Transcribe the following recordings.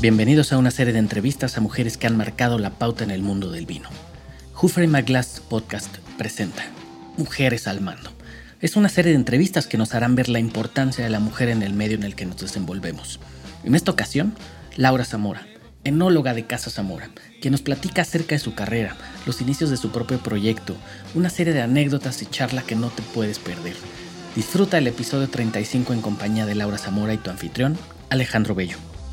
Bienvenidos a una serie de entrevistas a mujeres que han marcado la pauta en el mundo del vino. Humphrey McGlass Podcast presenta Mujeres al Mando. Es una serie de entrevistas que nos harán ver la importancia de la mujer en el medio en el que nos desenvolvemos. En esta ocasión, Laura Zamora, enóloga de Casa Zamora, quien nos platica acerca de su carrera, los inicios de su propio proyecto, una serie de anécdotas y charla que no te puedes perder. Disfruta el episodio 35 en compañía de Laura Zamora y tu anfitrión, Alejandro Bello.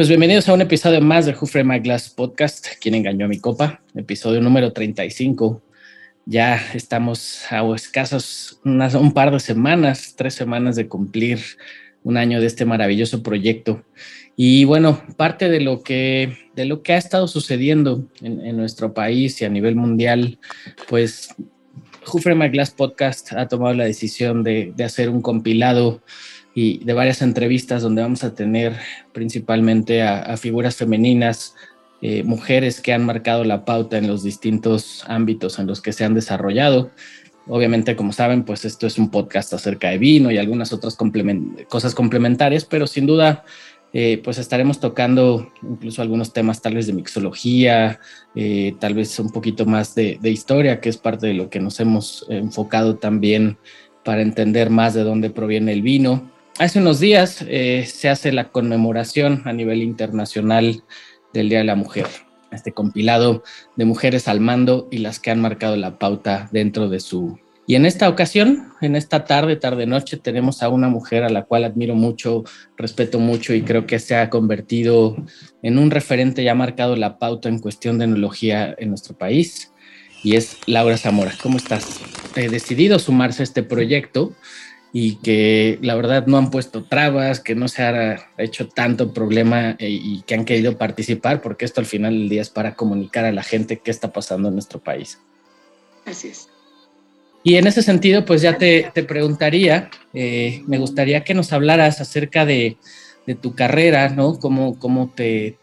Pues bienvenidos a un episodio más de Who Framed My Glass Podcast, quien engañó a mi copa, episodio número 35. Ya estamos a escasos un par de semanas, tres semanas de cumplir un año de este maravilloso proyecto. Y bueno, parte de lo que, de lo que ha estado sucediendo en, nuestro país y a nivel mundial, pues Jufre Glass Podcast ha tomado la decisión de, hacer un compilado y de varias entrevistas donde vamos a tener principalmente a, figuras femeninas, eh, mujeres que han marcado la pauta en los distintos ámbitos en los que se han desarrollado. Obviamente, como saben, pues esto es un podcast acerca de vino y algunas otras cosas complementarias, pero sin duda eh, pues estaremos tocando incluso algunos temas tal vez de mixología, eh, tal vez un poquito más de, historia, que es parte de lo que nos hemos enfocado también para entender más de dónde proviene el vino. Hace unos días eh, se hace la conmemoración a nivel internacional del Día de la Mujer, este compilado de mujeres al mando y las que han marcado la pauta dentro de su y en esta ocasión, en esta tarde, tarde-noche, tenemos a una mujer a la cual admiro mucho, respeto mucho y creo que se ha convertido en un referente y ha marcado la pauta en cuestión de enología en nuestro país. Y es Laura Zamora. ¿Cómo estás? He decidido sumarse a este proyecto y que la verdad no han puesto trabas, que no se ha hecho tanto problema eh, y que han querido participar, porque esto al final del día es para comunicar a la gente qué está pasando en nuestro país. Así es. Y en ese sentido, pues ya te, preguntaría, eh, me gustaría que nos hablaras acerca de, tu carrera, ¿no? Cómo, cómo te,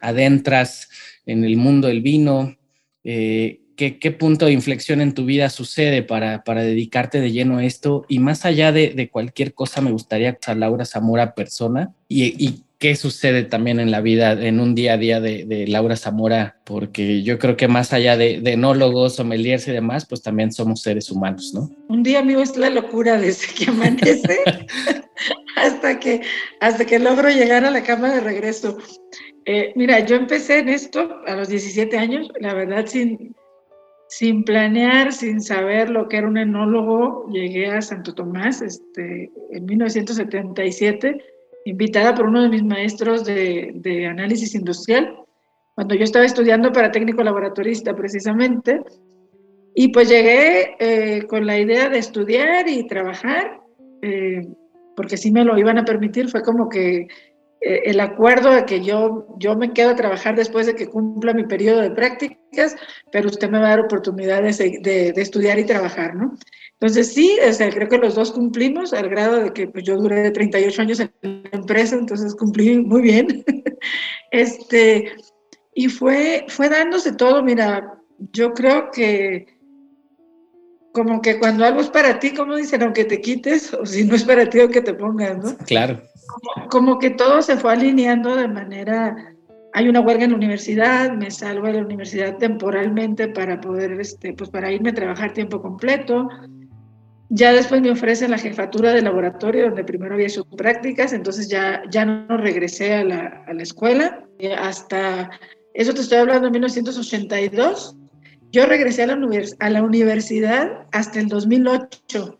adentras en el mundo del vino, eh, qué, punto de inflexión en tu vida sucede para, dedicarte de lleno a esto. Y más allá de, cualquier cosa, me gustaría a Laura Zamora persona y, y qué sucede también en la vida, en un día a día de, Laura Zamora, porque yo creo que más allá de, enólogos, sommeliers y demás, pues también somos seres humanos, ¿no? Un día mío es la locura desde que amanece hasta, que, hasta que logro llegar a la cama de regreso. Eh, mira, yo empecé en esto a los 17 años, la verdad, sin, sin planear, sin saber lo que era un enólogo, llegué a Santo Tomás este, en 1977 invitada por uno de mis maestros de, análisis industrial, cuando yo estaba estudiando para técnico laboratorista precisamente, y pues llegué eh, con la idea de estudiar y trabajar, eh, porque si me lo iban a permitir, fue como que el acuerdo de que yo, yo me quedo a trabajar después de que cumpla mi periodo de prácticas, pero usted me va a dar oportunidades de, estudiar y trabajar, ¿no? Entonces sí, creo que los dos cumplimos al grado de que pues, yo duré 38 años en la empresa, entonces cumplí muy bien. este, y fue, fue dándose todo, mira, yo creo que como que cuando algo es para ti, como dicen, aunque te quites, o si no es para ti, aunque te pongas, ¿no? Claro. Como, que todo se fue alineando de manera hay una huelga en la universidad, me salgo de la universidad temporalmente para poder, este, pues para irme a trabajar tiempo completo. Ya después me ofrecen la jefatura de laboratorio, donde primero había sus prácticas, entonces ya, ya no regresé a la, a la escuela. Eh, hasta, eso te estoy hablando en 1982. Yo regresé a la, univers a la universidad hasta el 2008,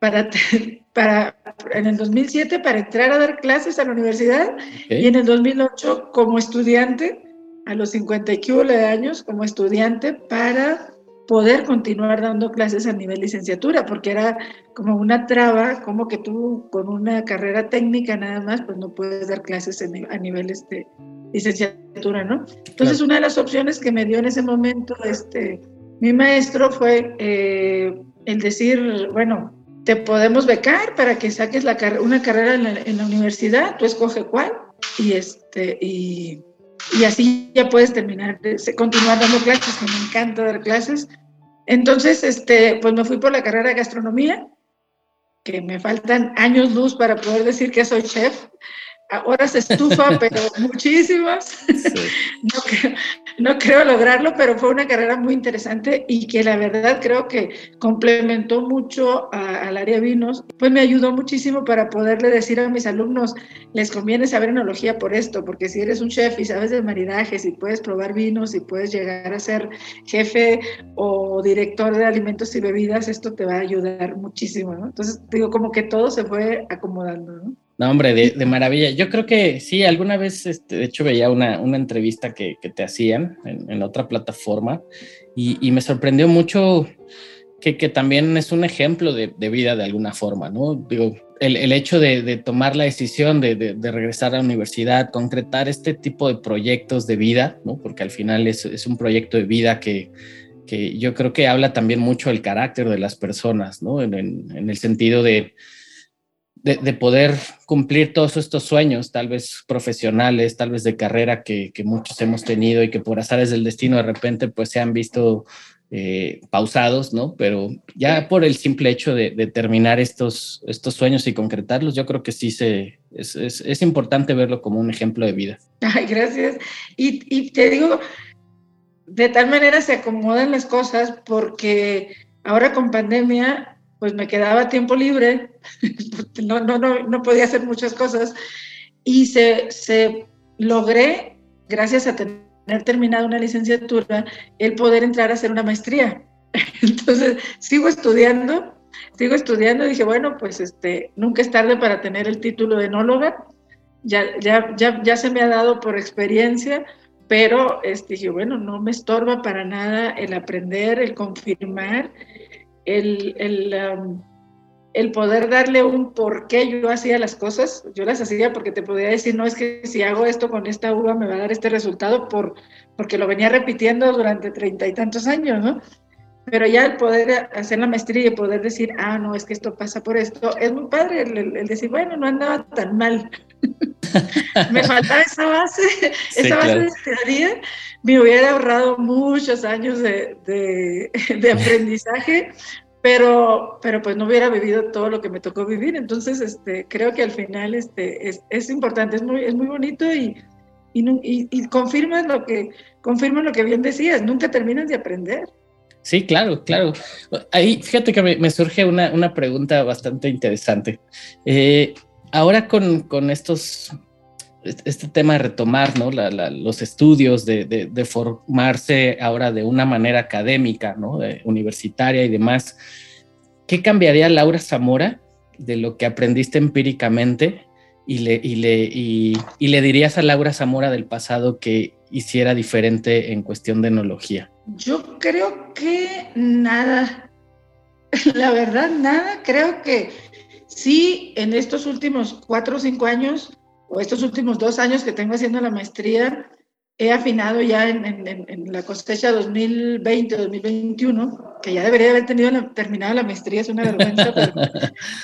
para, para, en el 2007 para entrar a dar clases a la universidad y en el 2008 como estudiante, a los 50 y de años, como estudiante para poder continuar dando clases a nivel licenciatura, porque era como una traba, como que tú con una carrera técnica nada más, pues no puedes dar clases a nivel este, licenciatura, ¿no? Entonces, una de las opciones que me dio en ese momento este, mi maestro fue eh, el decir, bueno, te podemos becar para que saques la una carrera en la, en la, universidad, tú escoge cuál, y, este, y y así ya puedes terminar, continuar dando clases, que me encanta dar clases. Entonces, este, pues me fui por la carrera de gastronomía, que me faltan años luz para poder decir que soy chef, Ahora se estufa, pero muchísimas. No, creo, lograrlo, pero fue una carrera muy interesante y que la verdad creo que complementó mucho al área vinos. Pues me ayudó muchísimo para poderle decir a mis alumnos, les conviene saber enología por esto, porque si eres un chef y sabes de maridajes y puedes probar vinos y puedes llegar a ser jefe o director de alimentos y bebidas, esto te va a ayudar muchísimo. Entonces, digo, como que todo se fue acomodando. ¿no? No, hombre, de, maravilla. Yo creo que sí, alguna vez, este, de hecho, veía una, una entrevista que, que, te hacían en, otra plataforma y, y, me sorprendió mucho que, que, también es un ejemplo de, de, vida de alguna forma, ¿no? Digo, el, el hecho de, de, tomar la decisión de, regresar a la universidad, concretar este tipo de proyectos de vida, ¿no? Porque al final es, es un proyecto de vida que, que yo creo que habla también mucho del carácter de las personas, ¿no? en, en el sentido de de, poder cumplir todos estos sueños, tal vez profesionales, tal vez de carrera que, muchos hemos tenido y que por azares del destino de repente pues se han visto eh, pausados, ¿no? Pero ya por el simple hecho de, terminar estos, estos sueños y concretarlos, yo creo que sí se, es, es, importante verlo como un ejemplo de vida. Ay, gracias. Y, y te digo, de tal manera se acomodan las cosas porque ahora con pandemia pues me quedaba tiempo libre, no, no, no, no podía hacer muchas cosas. Y se, se logré, gracias a tener terminado una licenciatura, el poder entrar a hacer una maestría. Entonces, sigo estudiando, sigo estudiando. Y dije, bueno, pues este, nunca es tarde para tener el título de enóloga, ya, ya, ya, ya se me ha dado por experiencia, pero este, dije, bueno, no me estorba para nada el aprender, el confirmar el, el, um, el, poder darle un por qué yo hacía las cosas. Yo las hacía porque te podía decir, no es que si hago esto con esta uva me va a dar este resultado por, porque lo venía repitiendo durante treinta y tantos años, ¿no? Pero ya el poder hacer la maestría y poder decir, ah, no, es que esto pasa por esto, es muy padre el, decir, bueno, no andaba tan mal. Me faltaba esa base, esa base de teoría, me hubiera ahorrado muchos años de, de, aprendizaje, pero, pero pues no hubiera vivido todo lo que me tocó vivir. Entonces, este, creo que al final este, es, es importante, es muy, es muy bonito y, y, y, confirma lo que, confirma lo que bien decías, nunca terminas de aprender. Sí, claro, claro. Ahí, fíjate que me, surge una, una, pregunta bastante interesante. Eh, ahora con, con, estos este tema de retomar ¿no? los estudios, de, formarse ahora de una manera académica, ¿no? universitaria y demás, ¿qué cambiaría Laura Zamora de lo que aprendiste empíricamente y le, y le, y, le dirías a Laura Zamora del pasado que hiciera diferente en cuestión de enología? Yo creo que nada, la verdad nada, creo que sí, en estos últimos cuatro o cinco años o estos últimos dos años que tengo haciendo la maestría, he afinado ya en, la cosecha 2020-2021, que ya debería haber tenido la, terminado la maestría, es una vergüenza,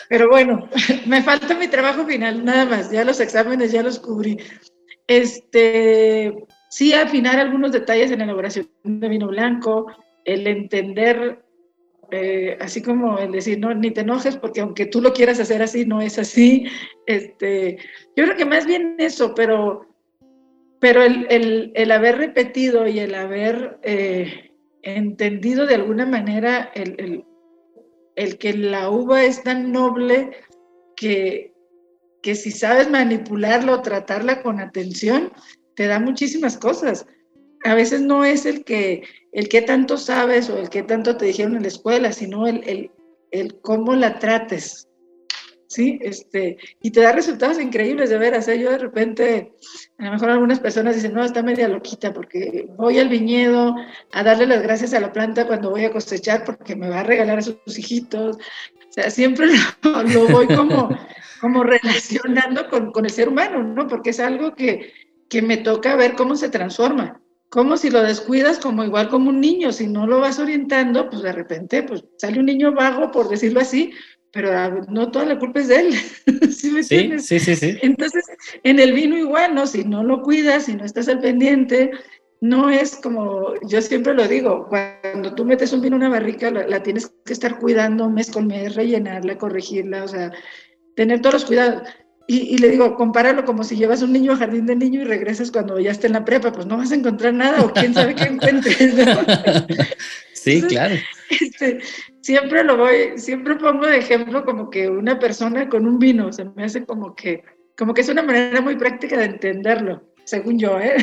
pero, bueno, me falta mi trabajo final, nada más, ya los exámenes ya los cubrí. Este, sí, afinar algunos detalles en la elaboración de vino blanco, el entender eh, así como el decir, no, ni te enojes porque aunque tú lo quieras hacer así, no es así. Este, yo creo que más bien eso, pero, pero el, el, haber repetido y el haber eh, entendido de alguna manera el, el, que la uva es tan noble que, que si sabes manipularlo o tratarla con atención, te da muchísimas cosas. A veces no es el que el qué tanto sabes o el qué tanto te dijeron en la escuela, sino el, el, el cómo la trates. ¿sí? Este, y te da resultados increíbles de veras. ¿eh? Yo de repente, a lo mejor algunas personas dicen, no, está media loquita porque voy al viñedo a darle las gracias a la planta cuando voy a cosechar porque me va a regalar a sus hijitos. O sea, siempre lo, voy como, como relacionando con, con, el ser humano, ¿no? Porque es algo que, que me toca ver cómo se transforma como si lo descuidas como igual como un niño, si no lo vas orientando, pues de repente pues sale un niño vago, por decirlo así, pero no toda la culpa es de él. ¿Sí, me sí, sí, sí, sí. Entonces, en el vino igual, ¿no? Si no lo cuidas, si no estás al pendiente, no es como, yo siempre lo digo, cuando tú metes un vino en una barrica, la, tienes que estar cuidando mes con mes, rellenarla, corregirla, o sea, tener todos los cuidados. Y, le digo, compáralo como si llevas un niño a jardín de niño y regresas cuando ya esté en la prepa, pues no vas a encontrar nada o quién sabe qué encuentres. ¿no? Sí, claro. Este, siempre lo voy, siempre pongo de ejemplo como que una persona con un vino, se me hace como que, como que es una manera muy práctica de entenderlo, según yo, ¿eh?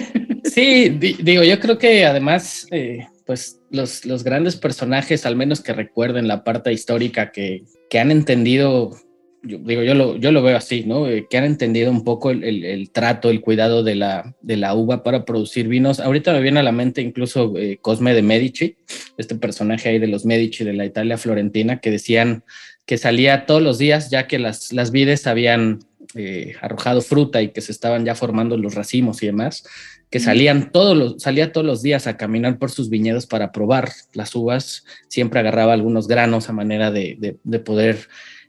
Sí, digo, yo creo que además, eh, pues los, los grandes personajes, al menos que recuerden la parte histórica, que, que han entendido yo, digo, yo lo, yo lo veo así, ¿no? Eh, que han entendido un poco el, el, trato, el cuidado de la, de la uva para producir vinos. Ahorita me viene a la mente incluso eh, Cosme de Medici, este personaje ahí de los Medici de la Italia florentina, que decían que salía todos los días ya que las, las vides habían eh, arrojado fruta y que se estaban ya formando los racimos y demás, que salían todos los, salía todos los días a caminar por sus viñedos para probar las uvas, siempre agarraba algunos granos a manera de, de, de poder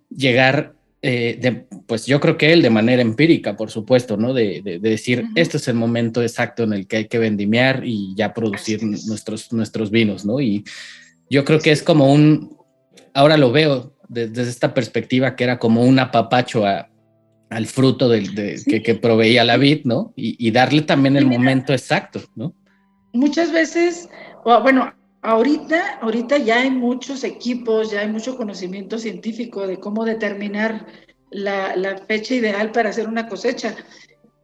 llegar eh, pues yo creo que él de manera empírica, por supuesto, ¿no? De, decir, este es el momento exacto en el que hay que vendimiar y ya producir nuestros, nuestros vinos, ¿no? Y yo creo que es como un, ahora lo veo desde esta perspectiva que era como un apapacho al fruto del, que, proveía la vid, ¿no? Y, darle también el momento exacto, ¿no? Muchas veces, bueno, Ahorita, ahorita ya hay muchos equipos, ya hay mucho conocimiento científico de cómo determinar la, fecha ideal para hacer una cosecha,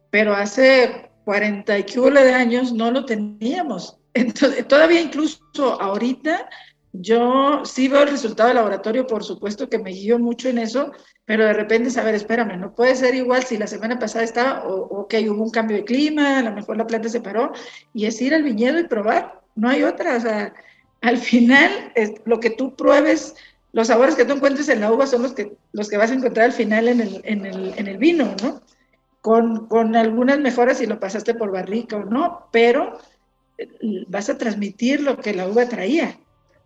pero hace 40 y de años no lo teníamos. Entonces, todavía incluso ahorita yo sí veo el resultado del laboratorio, por supuesto que me guío mucho en eso, pero de repente saber, espérame, no puede ser igual si la semana pasada estaba, o, que hubo un cambio de clima, a lo mejor la planta se paró, y es ir al viñedo y probar no hay otra. O sea, al final, lo que tú pruebes, los sabores que tú encuentres en la uva son los que, los que vas a encontrar al final en el, en el, en el vino, ¿no? Con, con, algunas mejoras si lo pasaste por barrica o no, pero eh, vas a transmitir lo que la uva traía.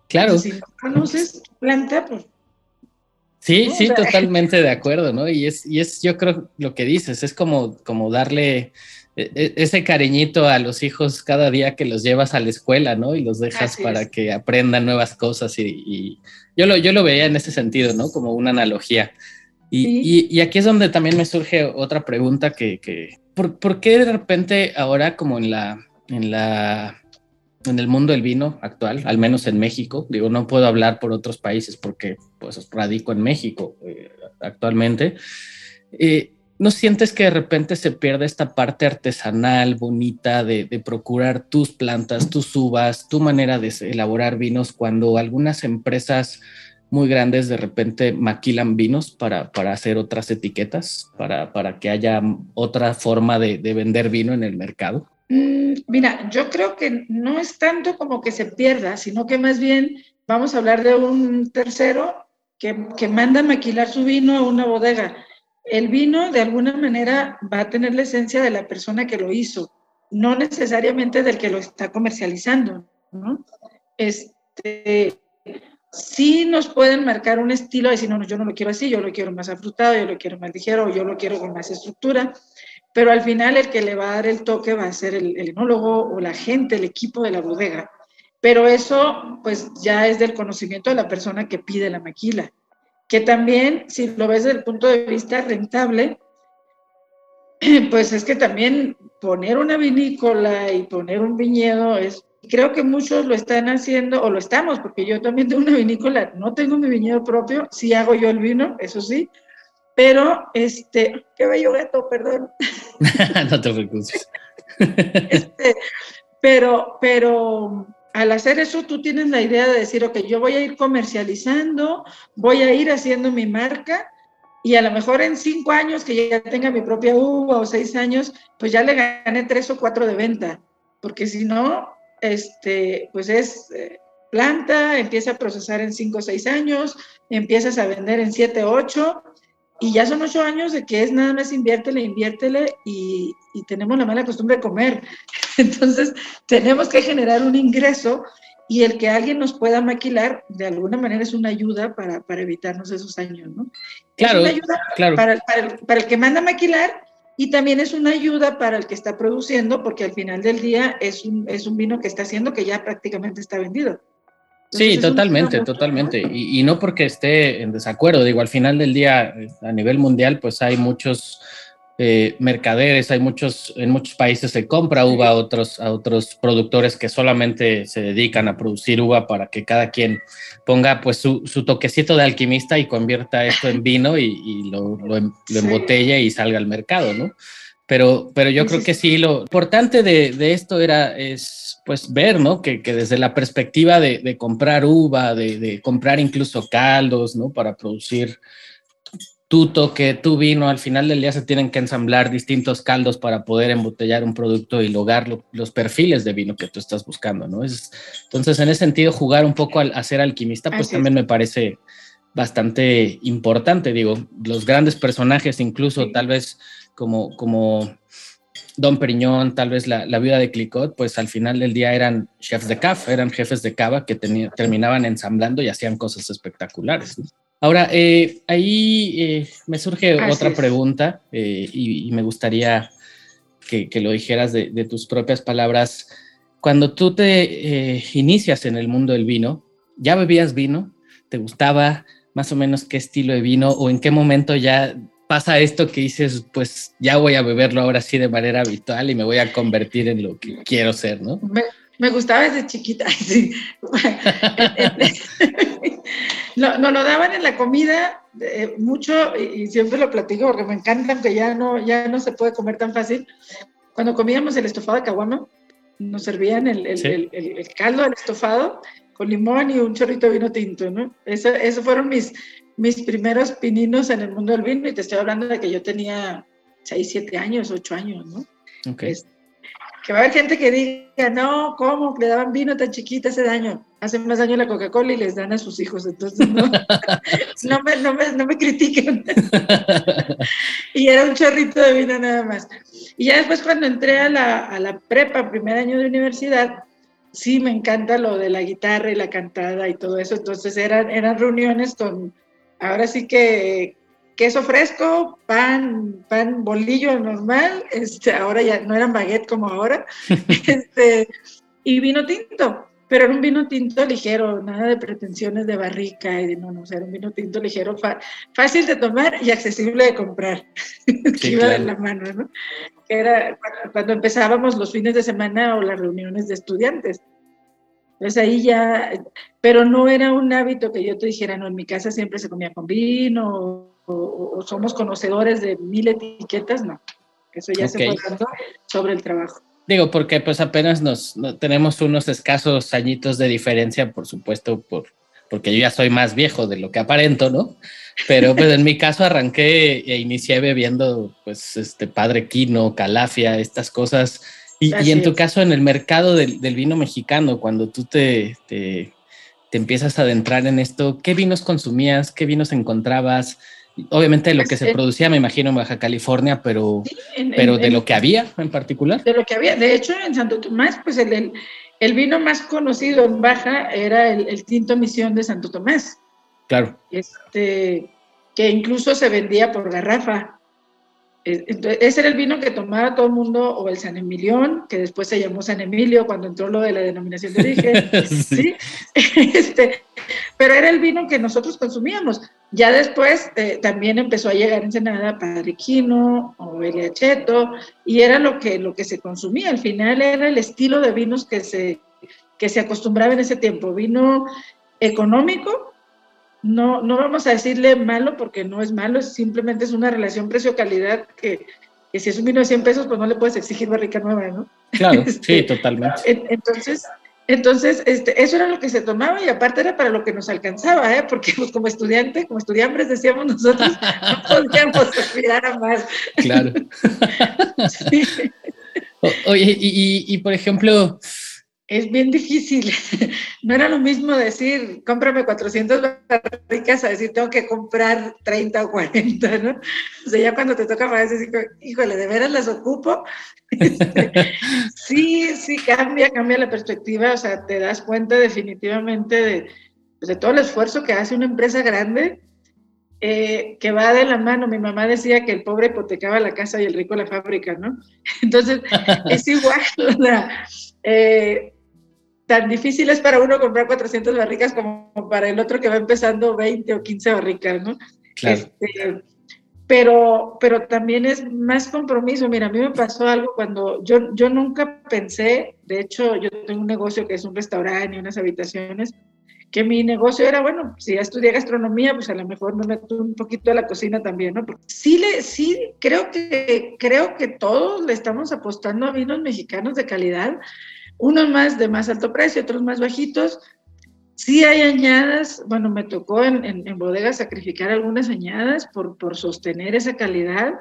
Claro. si no conoces planta, pues Sí, sí, totalmente de acuerdo, ¿no? Y es, y es, yo creo, lo que dices, es como, como darle ese cariñito a los hijos cada día que los llevas a la escuela, ¿no? Y los dejas para que aprendan nuevas cosas y, yo, lo, yo lo veía en ese sentido, ¿no? Como una analogía. Y, y, aquí es donde también me surge otra pregunta que, que ¿por, ¿por, qué de repente ahora como en la, en la, en el mundo del vino actual, al menos en México, digo, no puedo hablar por otros países porque pues radico en México eh, actualmente, eh, ¿No sientes que de repente se pierde esta parte artesanal, bonita, de, procurar tus plantas, tus uvas, tu manera de elaborar vinos, cuando algunas empresas muy grandes de repente maquilan vinos para, para hacer otras etiquetas, para, para que haya otra forma de, vender vino en el mercado? Mm, mira, yo creo que no es tanto como que se pierda, sino que más bien vamos a hablar de un tercero que, que manda maquilar su vino a una bodega el vino de alguna manera va a tener la esencia de la persona que lo hizo, no necesariamente del que lo está comercializando, ¿no? Este, sí nos pueden marcar un estilo de decir, no, yo no lo quiero así, yo lo quiero más afrutado, yo lo quiero más ligero, yo lo quiero con más estructura, pero al final el que le va a dar el toque va a ser el, el enólogo o la gente, el equipo de la bodega. Pero eso, pues ya es del conocimiento de la persona que pide la maquila que también, si lo ves desde el punto de vista rentable, pues es que también poner una vinícola y poner un viñedo es, creo que muchos lo están haciendo, o lo estamos, porque yo también tengo una vinícola, no tengo mi viñedo propio, sí hago yo el vino, eso sí, pero este, qué bello gato, perdón. no te preocupes. Este, pero, pero al hacer eso, tú tienes la idea de decir, ok, yo voy a ir comercializando, voy a ir haciendo mi marca y a lo mejor en cinco años que ya tenga mi propia uva o seis años, pues ya le gané tres o cuatro de venta, porque si no, este, pues es eh, planta, empieza a procesar en cinco o seis años, empiezas a vender en siete o ocho, y ya son ocho años de que es nada más inviértele, inviértele, y, y tenemos la mala costumbre de comer. Entonces, tenemos que generar un ingreso y el que alguien nos pueda maquilar, de alguna manera es una ayuda para, para evitarnos esos años, ¿no? Claro, es una ayuda claro. Para, el, para, el, para, el, que manda a maquilar y también es una ayuda para el que está produciendo, porque al final del día es un, es un vino que está haciendo que ya prácticamente está vendido. Entonces, sí, totalmente, totalmente. Y, y, no porque esté en desacuerdo, digo, al final del día, a nivel mundial, pues hay muchos eh, mercaderes, hay muchos, en muchos países se compra uva a otros, a otros productores que solamente se dedican a producir uva para que cada quien ponga pues su, su toquecito de alquimista y convierta esto en vino y, y lo, lo, lo, embotelle y salga al mercado, ¿no? Pero, pero yo creo que sí, lo importante de, de esto era, es pues ver, ¿no? Que, que desde la perspectiva de, de comprar uva, de, de, comprar incluso caldos, ¿no? Para producir tu toque, tu vino, al final del día se tienen que ensamblar distintos caldos para poder embotellar un producto y lograr lo, los perfiles de vino que tú estás buscando, ¿no? Es, entonces, en ese sentido, jugar un poco al, a ser alquimista, pues Así también es. me parece bastante importante, digo, los grandes personajes, incluso sí. tal vez como, como Don Periñón, tal vez la, la viuda de Clicot, pues al final del día eran chefs de caf, eran jefes de cava que tenía, terminaban ensamblando y hacían cosas espectaculares. ¿no? Ahora, eh, ahí eh, me surge Así otra es. pregunta eh, y, y, me gustaría que, que lo dijeras de, de, tus propias palabras. Cuando tú te inicias en el mundo del vino, ¿ya bebías vino? ¿Te gustaba más o menos qué estilo de vino o en qué momento ya pasa esto que dices, pues ya voy a beberlo ahora sí de manera habitual y me voy a convertir en lo que quiero ser, ¿no? Me, me gustaba desde chiquita. Sí. no, no, lo daban en la comida eh, mucho y, y, siempre lo platico porque me encanta, aunque ya no, ya no se puede comer tan fácil. Cuando comíamos el estofado de caguama, nos servían el, el, sí. el, el, caldo del estofado con limón y un chorrito de vino tinto, ¿no? Eso, eso fueron mis, mis primeros pininos en el mundo del vino y te estoy hablando de que yo tenía 6, 7 años, 8 años, ¿no? Okay. Es, que va a haber gente que diga, no, ¿cómo? Le daban vino tan chiquita hace daño. Hace más daño la Coca-Cola y les dan a sus hijos. Entonces, no, sí. no, me, no, me, no me critiquen. y era un chorrito de vino nada más. Y ya después cuando entré a la, a la prepa, primer año de universidad, sí me encanta lo de la guitarra y la cantada y todo eso. Entonces eran, eran reuniones con, ahora sí que queso fresco, pan, pan bolillo normal, este, ahora ya no eran baguette como ahora, este, y vino tinto, pero era un vino tinto ligero, nada de pretensiones de barrica y de no, no, o sea, era un vino tinto ligero, fácil de tomar y accesible de comprar, sí, que iba claro. de la mano, ¿no? Que era cuando empezábamos los fines de semana o las reuniones de estudiantes. Entonces ahí ya, pero no era un hábito que yo te dijera, no, en mi casa siempre se comía con vino o, o, somos conocedores de mil etiquetas, no. Eso ya okay. se fue dando sobre el trabajo. Digo, porque pues apenas nos no, tenemos unos escasos añitos de diferencia, por supuesto, por, porque yo ya soy más viejo de lo que aparento, ¿no? Pero pues en mi caso arranqué e inicié bebiendo pues este Padre Quino, Calafia, estas cosas. Y, y en tu es. caso en el mercado del, del, vino mexicano, cuando tú te, te, te empiezas a adentrar en esto, ¿qué vinos consumías? ¿Qué vinos encontrabas? Obviamente de lo que se producía, me imagino, en Baja California, pero, sí, en, pero en, de lo que había en particular. De lo que había. De hecho, en Santo Tomás, pues el, el, el vino más conocido en Baja era el, el, Tinto Misión de Santo Tomás. Claro. Este, que incluso se vendía por garrafa. Entonces, ese era el vino que tomaba todo el mundo, o el San Emilión, que después se llamó San Emilio cuando entró lo de la denominación de origen. sí. ¿sí? Este, pero era el vino que nosotros consumíamos. Ya después eh, también empezó a llegar en Ensenada Padriquino o Eliacheto, y era lo que, lo que se consumía. Al final era el estilo de vinos que se, que se acostumbraba en ese tiempo. Vino económico, no, no vamos a decirle malo porque no es malo, simplemente es una relación precio-calidad que, que, si es un vino de 100 pesos, pues no le puedes exigir barrica nueva, ¿no? Claro, este, sí, totalmente. Entonces, Entonces, este, eso era lo que se tomaba y aparte era para lo que nos alcanzaba, ¿eh? porque pues, como estudiante, como estudiantes decíamos nosotros, no podíamos aspirar a más. Claro. sí. oye, y, y, por ejemplo, es bien difícil. No era lo mismo decir, cómprame 400 barricas a decir, tengo que comprar 30 o 40, ¿no? O sea, ya cuando te toca para decir, híjole, ¿de veras las ocupo? Este, sí, sí, cambia, cambia la perspectiva, o sea, te das cuenta definitivamente de, pues, de todo el esfuerzo que hace una empresa grande, eh, que va de la mano. Mi mamá decía que el pobre hipotecaba la casa y el rico la fábrica, ¿no? Entonces, es igual, o sea, eh, tan difícil es para uno comprar 400 barricas como para el otro que va empezando 20 o 15 barricas, ¿no? Este, pero, pero también es más compromiso. Mira, a mí me pasó algo cuando yo, yo nunca pensé, de hecho, yo tengo un negocio que es un restaurante y unas habitaciones, que mi negocio era, bueno, si ya estudié gastronomía, pues a lo mejor me meto un poquito a la cocina también, ¿no? Porque sí, le, sí creo, que, creo que todos le estamos apostando a vinos mexicanos de calidad unos más de más alto precio, otros más bajitos. Sí hay añadas, bueno, me tocó en, en, bodegas sacrificar algunas añadas por, por sostener esa calidad.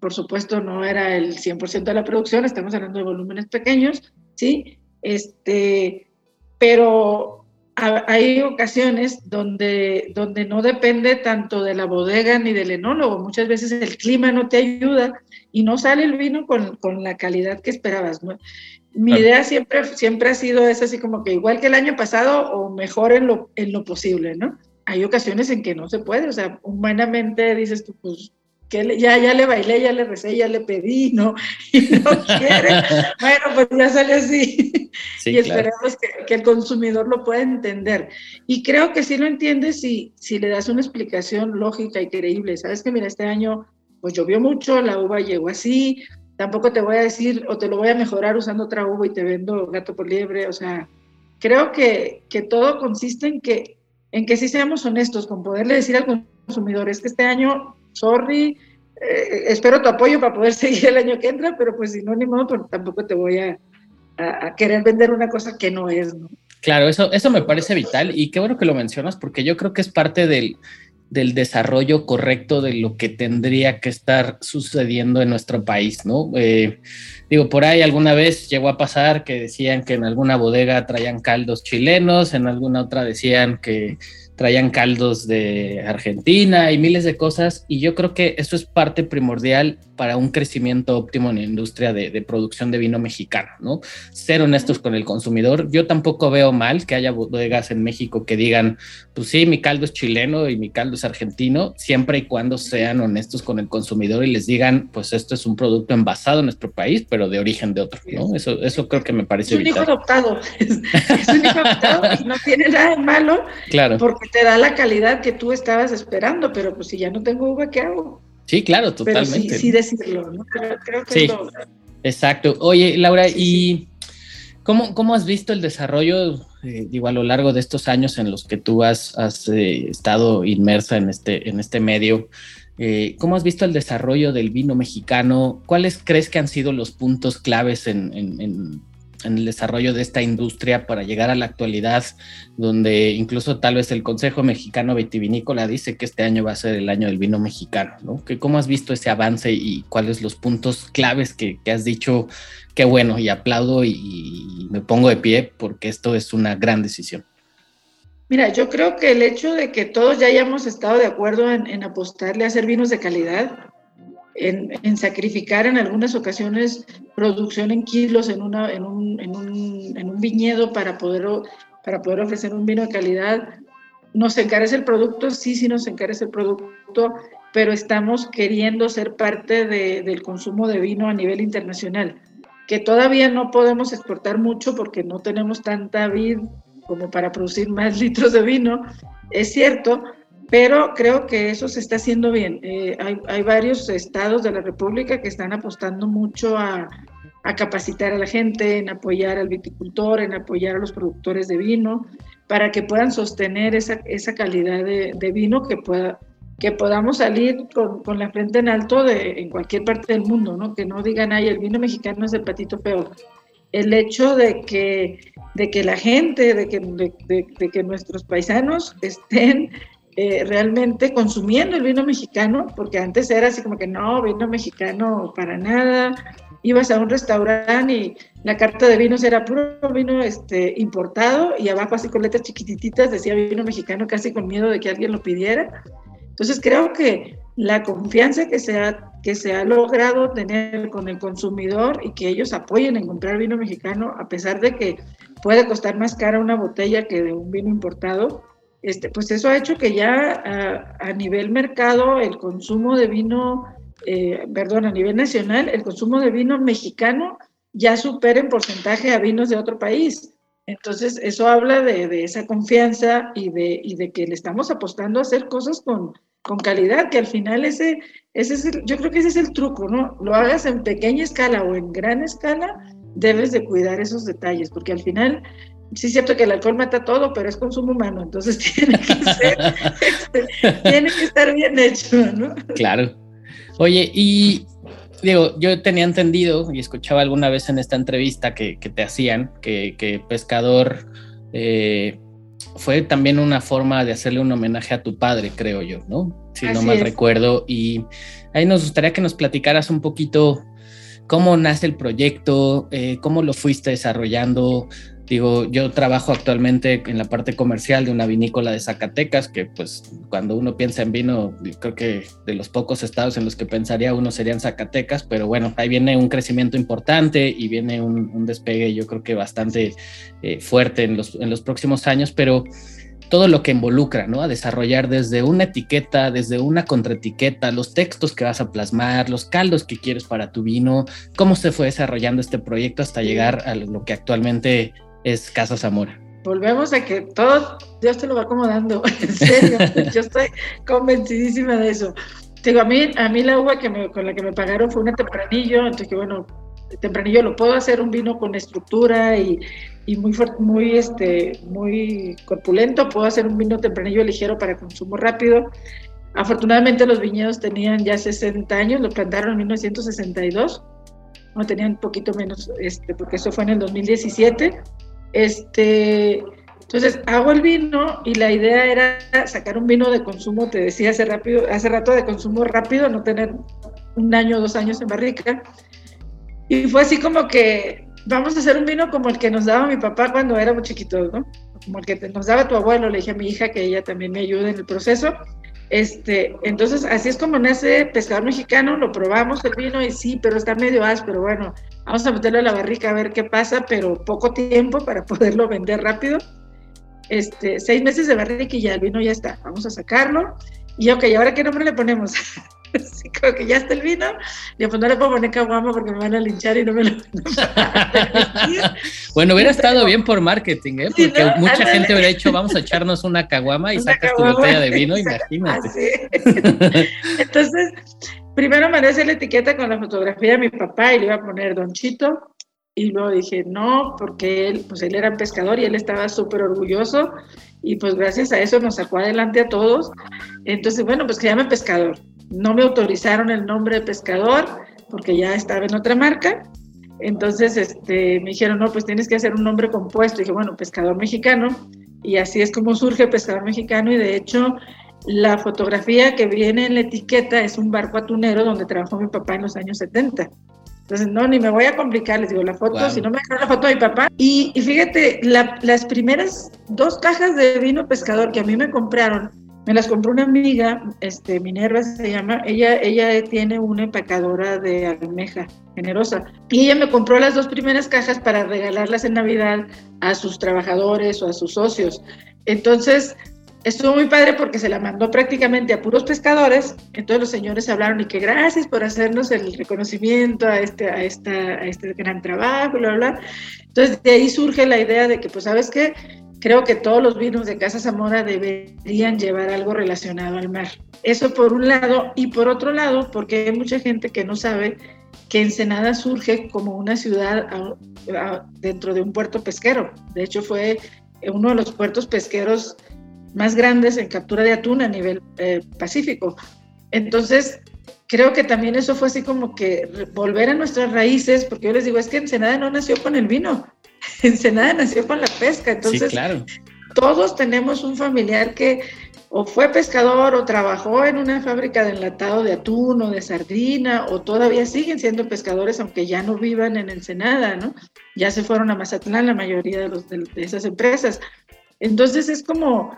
Por supuesto, no era el 100% de la producción, estamos hablando de volúmenes pequeños, ¿sí? Este, pero hay ocasiones donde, donde no depende tanto de la bodega ni del enólogo. Muchas veces el clima no te ayuda y no sale el vino con, con la calidad que esperabas. ¿no? Mi idea siempre, siempre ha sido es así como que igual que el año pasado o mejor en lo, en lo posible, ¿no? Hay ocasiones en que no se puede, o sea, humanamente dices tú, pues, que ya, ya le bailé, ya le recé, ya le pedí, ¿no? Y no quiere. bueno, pues ya sale así. y esperemos que, que, el consumidor lo pueda entender. Y creo que sí lo entiende si, si le das una explicación lógica y creíble. Sabes que, mira, este año pues llovió mucho, la uva llegó así, tampoco te voy a decir o te lo voy a mejorar usando otra uva y te vendo gato por liebre, o sea, creo que, que todo consiste en que, en que sí seamos honestos con poderle decir al consumidor, es que este año, sorry, eh, espero tu apoyo para poder seguir el año que entra, pero pues si no, ni modo, pues tampoco te voy a, a, querer vender una cosa que no es, ¿no? Claro, eso, eso me parece vital y qué bueno que lo mencionas porque yo creo que es parte del, del desarrollo correcto de lo que tendría que estar sucediendo en nuestro país, ¿no? Eh, digo, por ahí alguna vez llegó a pasar que decían que en alguna bodega traían caldos chilenos, en alguna otra decían que traían caldos de Argentina y miles de cosas. Y yo creo que eso es parte primordial para un crecimiento óptimo en la industria de, producción de vino mexicano, ¿no? Ser honestos con el consumidor. Yo tampoco veo mal que haya bodegas en México que digan, pues sí, mi caldo es chileno y mi caldo es argentino, siempre y cuando sean honestos con el consumidor y les digan, pues esto es un producto envasado en nuestro país, pero de origen de otro, ¿no? Eso, eso creo que me parece Es un hijo adoptado, es, un hijo adoptado y no tiene nada de malo. Claro. Porque te da la calidad que tú estabas esperando, pero pues si ya no tengo uva, ¿qué hago? Sí, claro, totalmente. Pero sí, decirlo, ¿no? Creo, que sí, exacto. Oye, Laura, ¿y cómo, cómo, has visto el desarrollo, eh, digo, a lo largo de estos años en los que tú has, has eh, estado inmersa en este, en este medio? Eh, ¿Cómo has visto el desarrollo del vino mexicano? ¿Cuáles crees que han sido los puntos claves en, en en el desarrollo de esta industria para llegar a la actualidad, donde incluso tal vez el Consejo Mexicano Vitivinícola dice que este año va a ser el año del vino mexicano, ¿no? ¿Cómo has visto ese avance y cuáles los puntos claves que, has dicho? Qué bueno, y aplaudo y, me pongo de pie porque esto es una gran decisión. Mira, yo creo que el hecho de que todos ya hayamos estado de acuerdo en, en apostarle a hacer vinos de calidad, en, sacrificar en algunas ocasiones producción en kilos en, una, en, un, en, un, en un viñedo para poder, para poder ofrecer un vino de calidad. Nos encarece el producto, sí, sí nos encarece el producto, pero estamos queriendo ser parte de, del consumo de vino a nivel internacional, que todavía no podemos exportar mucho porque no tenemos tanta vid como para producir más litros de vino, es cierto, pero creo que eso se está haciendo bien. Eh, hay, varios estados de la República que están apostando mucho a, capacitar a la gente, en apoyar al viticultor, en apoyar a los productores de vino, para que puedan sostener esa, calidad de, vino que pueda que podamos salir con, la frente en alto de, en cualquier parte del mundo, ¿no? Que no digan, ay, el vino mexicano es el patito feo. el hecho de que, de que la gente, de que, de, que nuestros paisanos estén eh, realmente consumiendo el vino mexicano, porque antes era así como que no, vino mexicano para nada. Ibas a un restaurante y la carta de vinos era puro vino este, importado y abajo así con letras chiquititas decía vino mexicano casi con miedo de que alguien lo pidiera. Entonces creo que la confianza que se, ha, que se ha logrado tener con el consumidor y que ellos apoyen en comprar vino mexicano, a pesar de que puede costar más cara una botella que de un vino importado, este, pues eso ha hecho que ya a, nivel mercado el consumo de vino, eh, perdón, a nivel nacional, el consumo de vino mexicano ya supera en porcentaje a vinos de otro país. Entonces, eso habla de, esa confianza y de, que le estamos apostando a hacer cosas con, con calidad, que al final ese, ese es el, yo creo que ese es el truco, ¿no? Lo hagas en pequeña escala o en gran escala, debes de cuidar esos detalles, porque al final, sí es cierto que el alcohol mata todo, pero es consumo humano, entonces tiene que ser, tiene que estar bien hecho, ¿no? Claro. Oye, y digo, yo tenía entendido y escuchaba alguna vez en esta entrevista que, te hacían que, pescador eh, fue también una forma de hacerle un homenaje a tu padre, creo yo, ¿no? Si no mal recuerdo. Y ahí nos gustaría que nos platicaras un poquito cómo nace el proyecto, eh, cómo lo fuiste desarrollando, Digo, yo trabajo actualmente en la parte comercial de una vinícola de Zacatecas, que pues cuando uno piensa en vino, creo que de los pocos estados en los que pensaría uno serían Zacatecas, pero bueno, ahí viene un crecimiento importante y viene un, despegue yo creo que bastante eh, fuerte en los, en los próximos años, pero todo lo que involucra, ¿no? A desarrollar desde una etiqueta, desde una contraetiqueta, los textos que vas a plasmar, los caldos que quieres para tu vino, cómo se fue desarrollando este proyecto hasta llegar a lo que actualmente es Casa Zamora. Volvemos a que todo Dios te lo va acomodando, en serio, yo estoy convencidísima de eso. Digo, a mí, a mí la uva que me, con la que me pagaron fue una tempranillo, entonces bueno, tempranillo lo puedo hacer un vino con estructura y, y muy muy este muy corpulento, puedo hacer un vino tempranillo ligero para consumo rápido. Afortunadamente los viñedos tenían ya 60 años, lo plantaron en 1962, no tenían un poquito menos, este, porque eso fue en el 2017 este, entonces hago el vino y la idea era sacar un vino de consumo, te decía hace, rápido, hace rato, de consumo rápido, no tener un año o dos años en barrica. Y fue así como que vamos a hacer un vino como el que nos daba mi papá cuando éramos chiquitos, ¿no? Como el que nos daba tu abuelo, le dije a mi hija que ella también me ayude en el proceso. Este, entonces, así es como nace Pescador Mexicano, lo probamos el vino y sí, pero está medio áspero, bueno, vamos a meterlo a la barrica a ver qué pasa, pero poco tiempo para poderlo vender rápido. Este, seis meses de barrica y ya el vino ya está, vamos a sacarlo. Y ok, ¿ahora qué nombre le ponemos? Así como que ya está el vino, y pues no le puedo poner caguama porque me van a linchar y no me lo Bueno, hubiera estado bien por marketing, ¿eh? Porque mucha gente hubiera dicho, vamos a echarnos una caguama y sacas tu botella de vino, imagínate. Entonces, primero mandé hacer la etiqueta con la fotografía de mi papá y le iba a poner Don Chito. Y luego dije, no, porque él, pues él era pescador y él estaba súper orgulloso y pues gracias a eso nos sacó adelante a todos. Entonces, bueno, pues que llame pescador. No me autorizaron el nombre de pescador porque ya estaba en otra marca. Entonces, este, me dijeron, no, pues tienes que hacer un nombre compuesto. Y dije, bueno, pescador mexicano. Y así es como surge pescador mexicano. Y de hecho, la fotografía que viene en la etiqueta es un barco atunero donde trabajó mi papá en los años 70. Entonces, no, ni me voy a complicar, les digo la foto, si no me dejaron la foto de mi papá. Y, fíjate, las primeras dos cajas de vino pescador que a mí me compraron, me las compró una amiga, este, Minerva se llama, ella, ella tiene una empacadora de almeja generosa. Y ella me compró las dos primeras cajas para regalarlas en Navidad a sus trabajadores o a sus socios. Entonces, estuvo muy padre porque se la mandó prácticamente a puros pescadores, entonces los señores hablaron y que gracias por hacernos el reconocimiento a este, a esta, a este gran trabajo, bla, bla, Entonces de ahí surge la idea de que, pues, ¿sabes qué? Creo que todos los vinos de Casa Zamora deberían llevar algo relacionado al mar. Eso por un lado, y por otro lado, porque hay mucha gente que no sabe que Ensenada surge como una ciudad dentro de un puerto pesquero. De hecho, fue uno de los puertos pesqueros más grandes en captura de atún a nivel eh, pacífico. Entonces, creo que también eso fue así como que volver a nuestras raíces, porque yo les digo, es que Ensenada no nació con el vino, Ensenada nació con la pesca, entonces claro. todos tenemos un familiar que o fue pescador o trabajó en una fábrica de enlatado de atún o de sardina o todavía siguen siendo pescadores aunque ya no vivan en Ensenada, ¿no? Ya se fueron a Mazatlán la mayoría de, los, de, esas empresas. Entonces es como,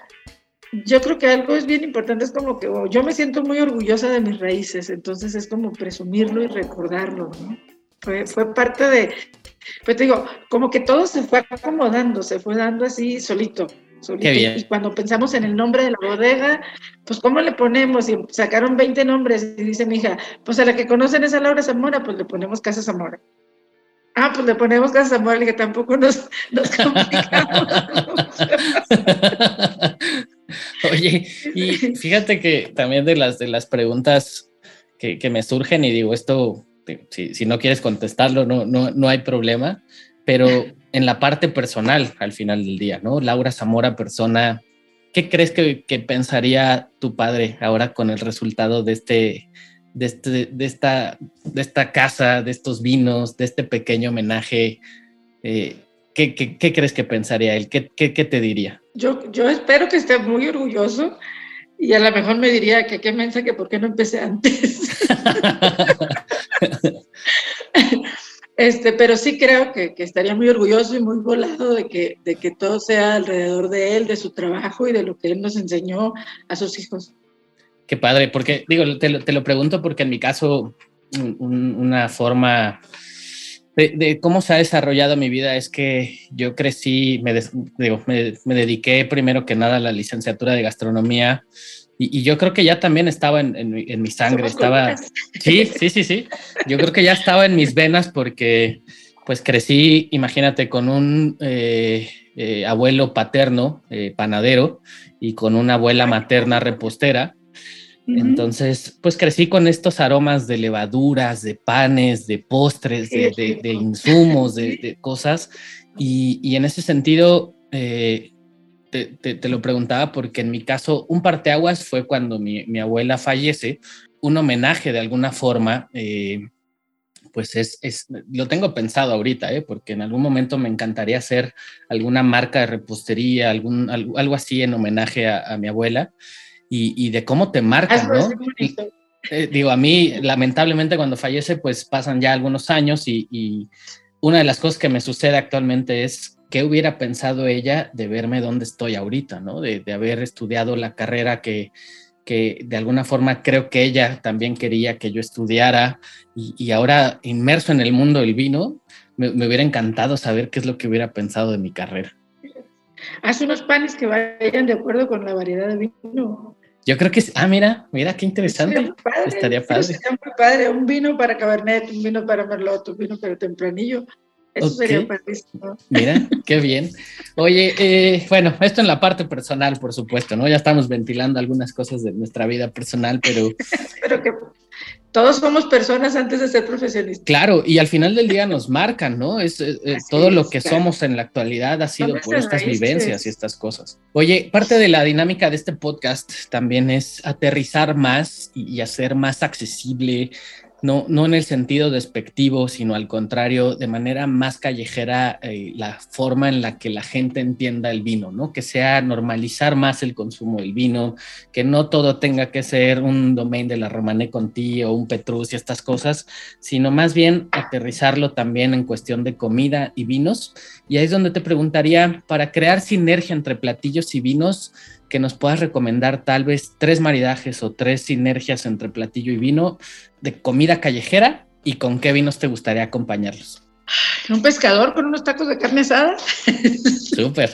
yo creo que algo es bien importante, es como que oh, yo me siento muy orgullosa de mis raíces, entonces es como presumirlo y recordarlo, ¿no? Fue, fue parte de, pues te digo, como que todo se fue acomodando, se fue dando así solito. Y cuando pensamos en el nombre de la bodega, pues ¿cómo le ponemos? Y sacaron 20 nombres y dice mi hija, pues a la que conocen es a Laura Zamora, pues le ponemos Casa Zamora. Ah, pues le ponemos Casa Zamora, y que tampoco nos, nos complicamos. Oye, y fíjate que también de las, de las preguntas que, que me surgen, y digo, esto, si, si no quieres contestarlo, no, no, no hay problema, pero en la parte personal al final del día, ¿no? Laura Zamora, persona, ¿qué crees que, pensaría tu padre ahora con el resultado de este, de, este, de, esta, de esta casa, de estos vinos, de este pequeño homenaje? Eh, ¿qué, qué, crees que pensaría él? ¿Qué, qué, qué te diría? Yo, yo espero que esté muy orgulloso y a lo mejor me diría que qué mensa que por qué no empecé antes. Este, pero sí creo que, estaría muy orgulloso y muy volado de que, de que todo sea alrededor de él, de su trabajo y de lo que él nos enseñó a sus hijos. Qué padre, porque digo, te lo, pregunto porque en mi caso, una forma de, cómo se ha desarrollado mi vida es que yo crecí, me, digo, me, me dediqué primero que nada a la licenciatura de gastronomía y, yo creo que ya también estaba en, en, mi sangre, estaba... Sí, sí, sí, sí. Yo creo que ya estaba en mis venas porque pues crecí, imagínate, con un eh, eh, abuelo paterno, eh, panadero, y con una abuela materna repostera. Entonces, pues crecí con estos aromas de levaduras, de panes, de postres, de, de, insumos, de, cosas. Y, y, en ese sentido, te, lo preguntaba porque en mi caso, un parteaguas fue cuando mi, abuela fallece, un homenaje de alguna forma, eh, pues es, es, lo tengo pensado ahorita, eh, porque en algún momento me encantaría hacer alguna marca de repostería, algún, algo, así en homenaje a, mi abuela y, de cómo te marca, ¿no? Eh, digo, a mí, lamentablemente, cuando fallece, pues pasan ya algunos años y, y una de las cosas que me sucede actualmente es ¿qué hubiera pensado ella de verme donde estoy ahorita, ¿no? De, haber estudiado la carrera que, que, de alguna forma creo que ella también quería que yo estudiara y, ahora inmerso en el mundo del vino, me, hubiera encantado saber qué es lo que hubiera pensado de mi carrera. Haz unos panes que vayan de acuerdo con la variedad de vino. Yo creo que ah, mira, mira qué interesante. Estaría padre. Estaría padre. Un vino para Cabernet, un vino para Merlot, un vino para Tempranillo. Eso sería Mira, qué bien. Oye, eh, bueno, esto en la parte personal, por supuesto, ¿no? Ya estamos ventilando algunas cosas de nuestra vida personal, pero... pero que todos somos personas antes de ser profesionistas. Claro, y al final del día nos marcan, ¿no? Es, todo lo que somos en la actualidad ha sido por estas vivencias y estas cosas. Oye, parte de la dinámica de este podcast también es aterrizar más y hacer más accesible no, no en el sentido despectivo, sino al contrario, de manera más callejera, eh, la forma en la que la gente entienda el vino, ¿no? Que sea normalizar más el consumo del vino, que no todo tenga que ser un domain de la Romané Conti o un Petrus y estas cosas, sino más bien aterrizarlo también en cuestión de comida y vinos. Y ahí es donde te preguntaría, para crear sinergia entre platillos y vinos, que nos puedas recomendar tal vez tres maridajes o tres sinergias entre platillo y vino de comida callejera y con qué vinos te gustaría acompañarlos. Un pescador con unos tacos de carne asada. Súper.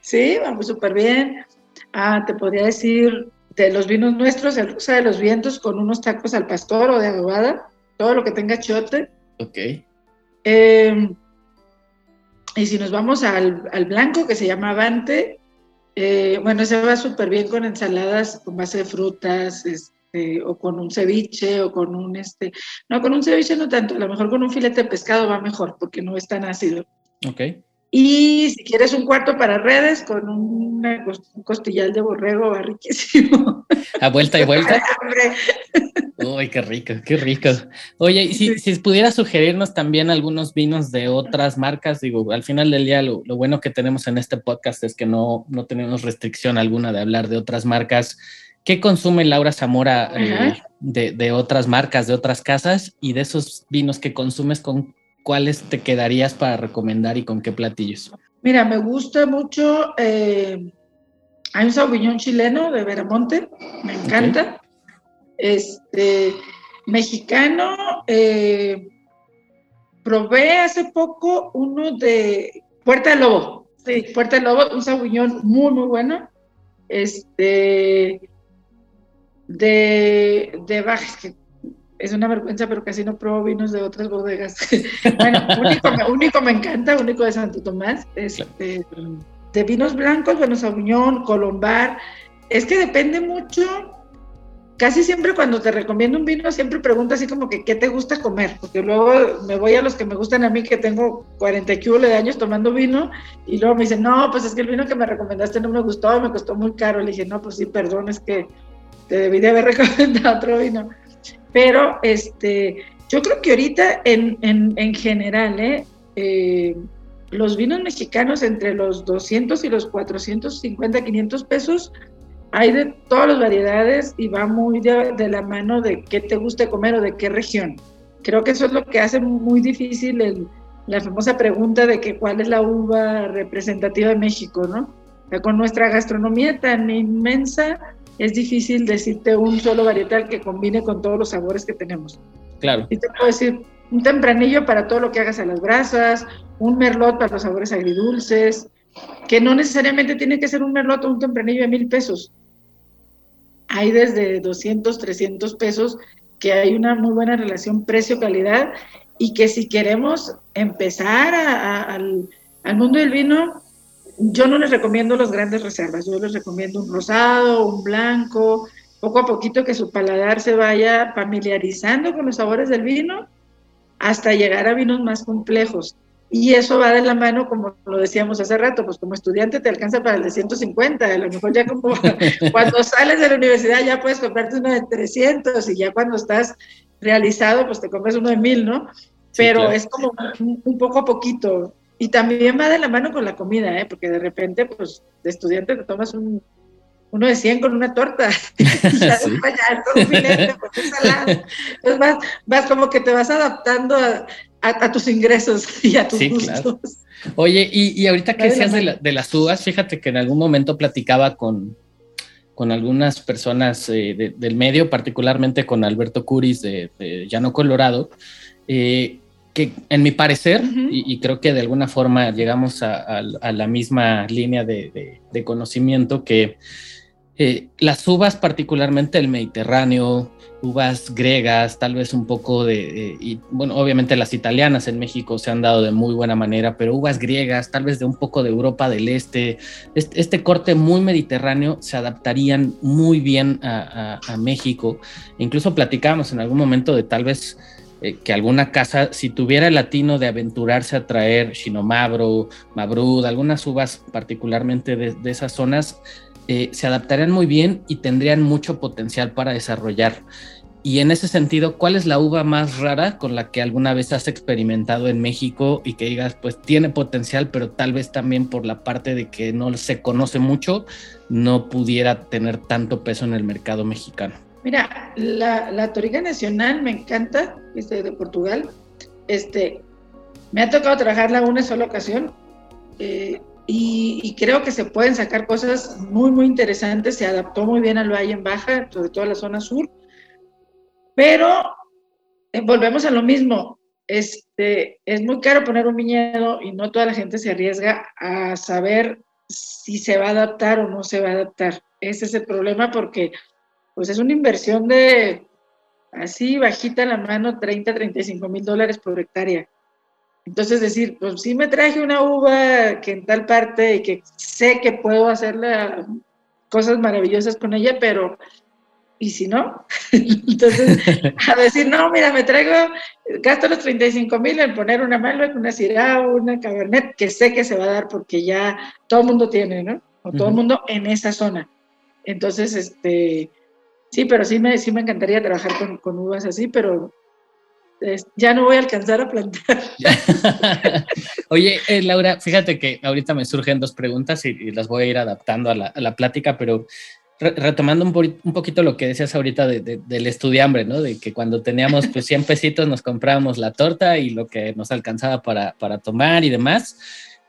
sí, vamos súper bien. Ah, te podría decir de los vinos nuestros, el Rosa de los Vientos con unos tacos al pastor o de adobada, todo lo que tenga chote. Ok. Em, y si nos vamos al, al, blanco que se llama Avante, eh, bueno, se va súper bien con ensaladas con base de frutas, este, o con un ceviche, o con un, este, no, con un ceviche no tanto, a lo mejor con un filete de pescado va mejor, porque no es tan ácido. Ok. Y si quieres un cuarto para redes con un costillal de borrego riquísimo. A vuelta y vuelta. Uy, qué rico, qué rico. Oye, y si, si pudieras sugerirnos también algunos vinos de otras marcas, digo, al final del día lo, bueno que tenemos en este podcast es que no, no tenemos restricción alguna de hablar de otras marcas. ¿Qué consume Laura Zamora eh, de, de, otras marcas, de otras casas y de esos vinos que consumes, con cuáles te quedarías para recomendar y con qué platillos? Mira, me gusta mucho, eh, hay un sauvignon chileno de Veramonte, me encanta. Este, mexicano, eh, probé hace poco uno de Puerta del Lobo, sí, Puerta del Lobo, un sauvignon muy, muy bueno. Este, de, de Baja, que es una vergüenza, pero casi no pruebo vinos de otras bodegas. bueno, único, me encanta, único de Santo Tomás, este, de vinos blancos, bueno, Sauvignon, Colombar, es que depende mucho, casi siempre cuando te recomiendo un vino, siempre pregunto así como que, ¿qué te gusta comer? Porque luego me voy a los que me gustan a mí, que tengo 40 kilos de años tomando vino, y luego me dicen, no, pues es que el vino que me recomendaste no me gustó, me costó muy caro. Le dije, no, pues sí, perdón, es que te debí de haber recomendado otro vino. Pero este, yo creo que ahorita en, en, general, ¿eh? ¿eh? los vinos mexicanos entre los 200 y los 450, 500 pesos, hay de todas las variedades y va muy de, la mano de qué te gusta comer o de qué región. Creo que eso es lo que hace muy difícil la famosa pregunta de que cuál es la uva representativa de México, ¿no? con nuestra gastronomía tan inmensa, es difícil decirte un solo varietal que combine con todos los sabores que tenemos. Claro. Y te puedo decir un tempranillo para todo lo que hagas a las brasas, un merlot para los sabores agridulces, que no necesariamente tiene que ser un merlot o un tempranillo de mil pesos. Hay desde 200, 300 pesos que hay una muy buena relación precio-calidad y que si queremos empezar al, al mundo del vino, yo no les recomiendo las grandes reservas, yo les recomiendo un rosado, un blanco, poco a poquito que su paladar se vaya familiarizando con los sabores del vino hasta llegar a vinos más complejos. Y eso va de la mano, como lo decíamos hace rato, pues como estudiante te alcanza para el de 150, a lo mejor ya como cuando sales de la universidad ya puedes comprarte uno de 300 y ya cuando estás realizado pues te compras uno de 1000, ¿no? Pero es como un poco a poquito. Y también va de la mano con la comida, ¿eh? porque de repente, pues, de estudiante te tomas un, uno de 100 con una torta. ya sí. un filete con Entonces vas, vas, como que te vas adaptando a, a, tus ingresos y a tus gustos. Oye, y, y ahorita que decías de, de, las uvas, fíjate que en algún momento platicaba con, con algunas personas eh, del medio, particularmente con Alberto Curis de, de Llano Colorado, eh, que en mi parecer, y, creo que de alguna forma llegamos a, la misma línea de, conocimiento, que eh, las uvas, particularmente el Mediterráneo, uvas griegas, tal vez un poco de, y bueno, obviamente las italianas en México se han dado de muy buena manera, pero uvas griegas, tal vez de un poco de Europa del Este, este, este corte muy mediterráneo se adaptarían muy bien a, a México. Incluso platicábamos en algún momento de tal vez eh, que alguna casa, si tuviera el latino de aventurarse a traer Shinomabro, Mabrud, algunas uvas particularmente de, esas zonas, eh, se adaptarían muy bien y tendrían mucho potencial para desarrollar. Y en ese sentido, ¿cuál es la uva más rara con la que alguna vez has experimentado en México y que digas, pues tiene potencial, pero tal vez también por la parte de que no se conoce mucho, no pudiera tener tanto peso en el mercado mexicano? Mira, la, la Toriga Nacional me encanta, este, de Portugal. Este, me ha tocado trabajarla una sola ocasión eh, y, creo que se pueden sacar cosas muy, muy interesantes. Se adaptó muy bien al Valle en Baja, sobre todo a la zona sur. Pero eh, volvemos a lo mismo. Este, es muy caro poner un viñedo y no toda la gente se arriesga a saber si se va a adaptar o no se va a adaptar. Ese es el problema porque pues es una inversión de así bajita la mano, 30, 35 mil dólares por hectárea. Entonces decir, pues sí me traje una uva que en tal parte y que sé que puedo hacerle cosas maravillosas con ella, pero y si no, entonces a decir, no, mira, me traigo, gasto los 35 mil en poner una Malbec, una Syrah, una Cabernet, que sé que se va a dar porque ya todo el mundo tiene, ¿no? O todo el mundo en esa zona. Entonces, este, sí, pero sí me, sí me encantaría trabajar con, uvas así, pero ya no voy a alcanzar a plantar. Oye, eh, Laura, fíjate que ahorita me surgen dos preguntas y, las voy a ir adaptando a la, a la plática, pero retomando un, poquito lo que decías ahorita del estudiambre, ¿no? De que cuando teníamos pues 100 pesitos nos comprábamos la torta y lo que nos alcanzaba para, tomar y demás.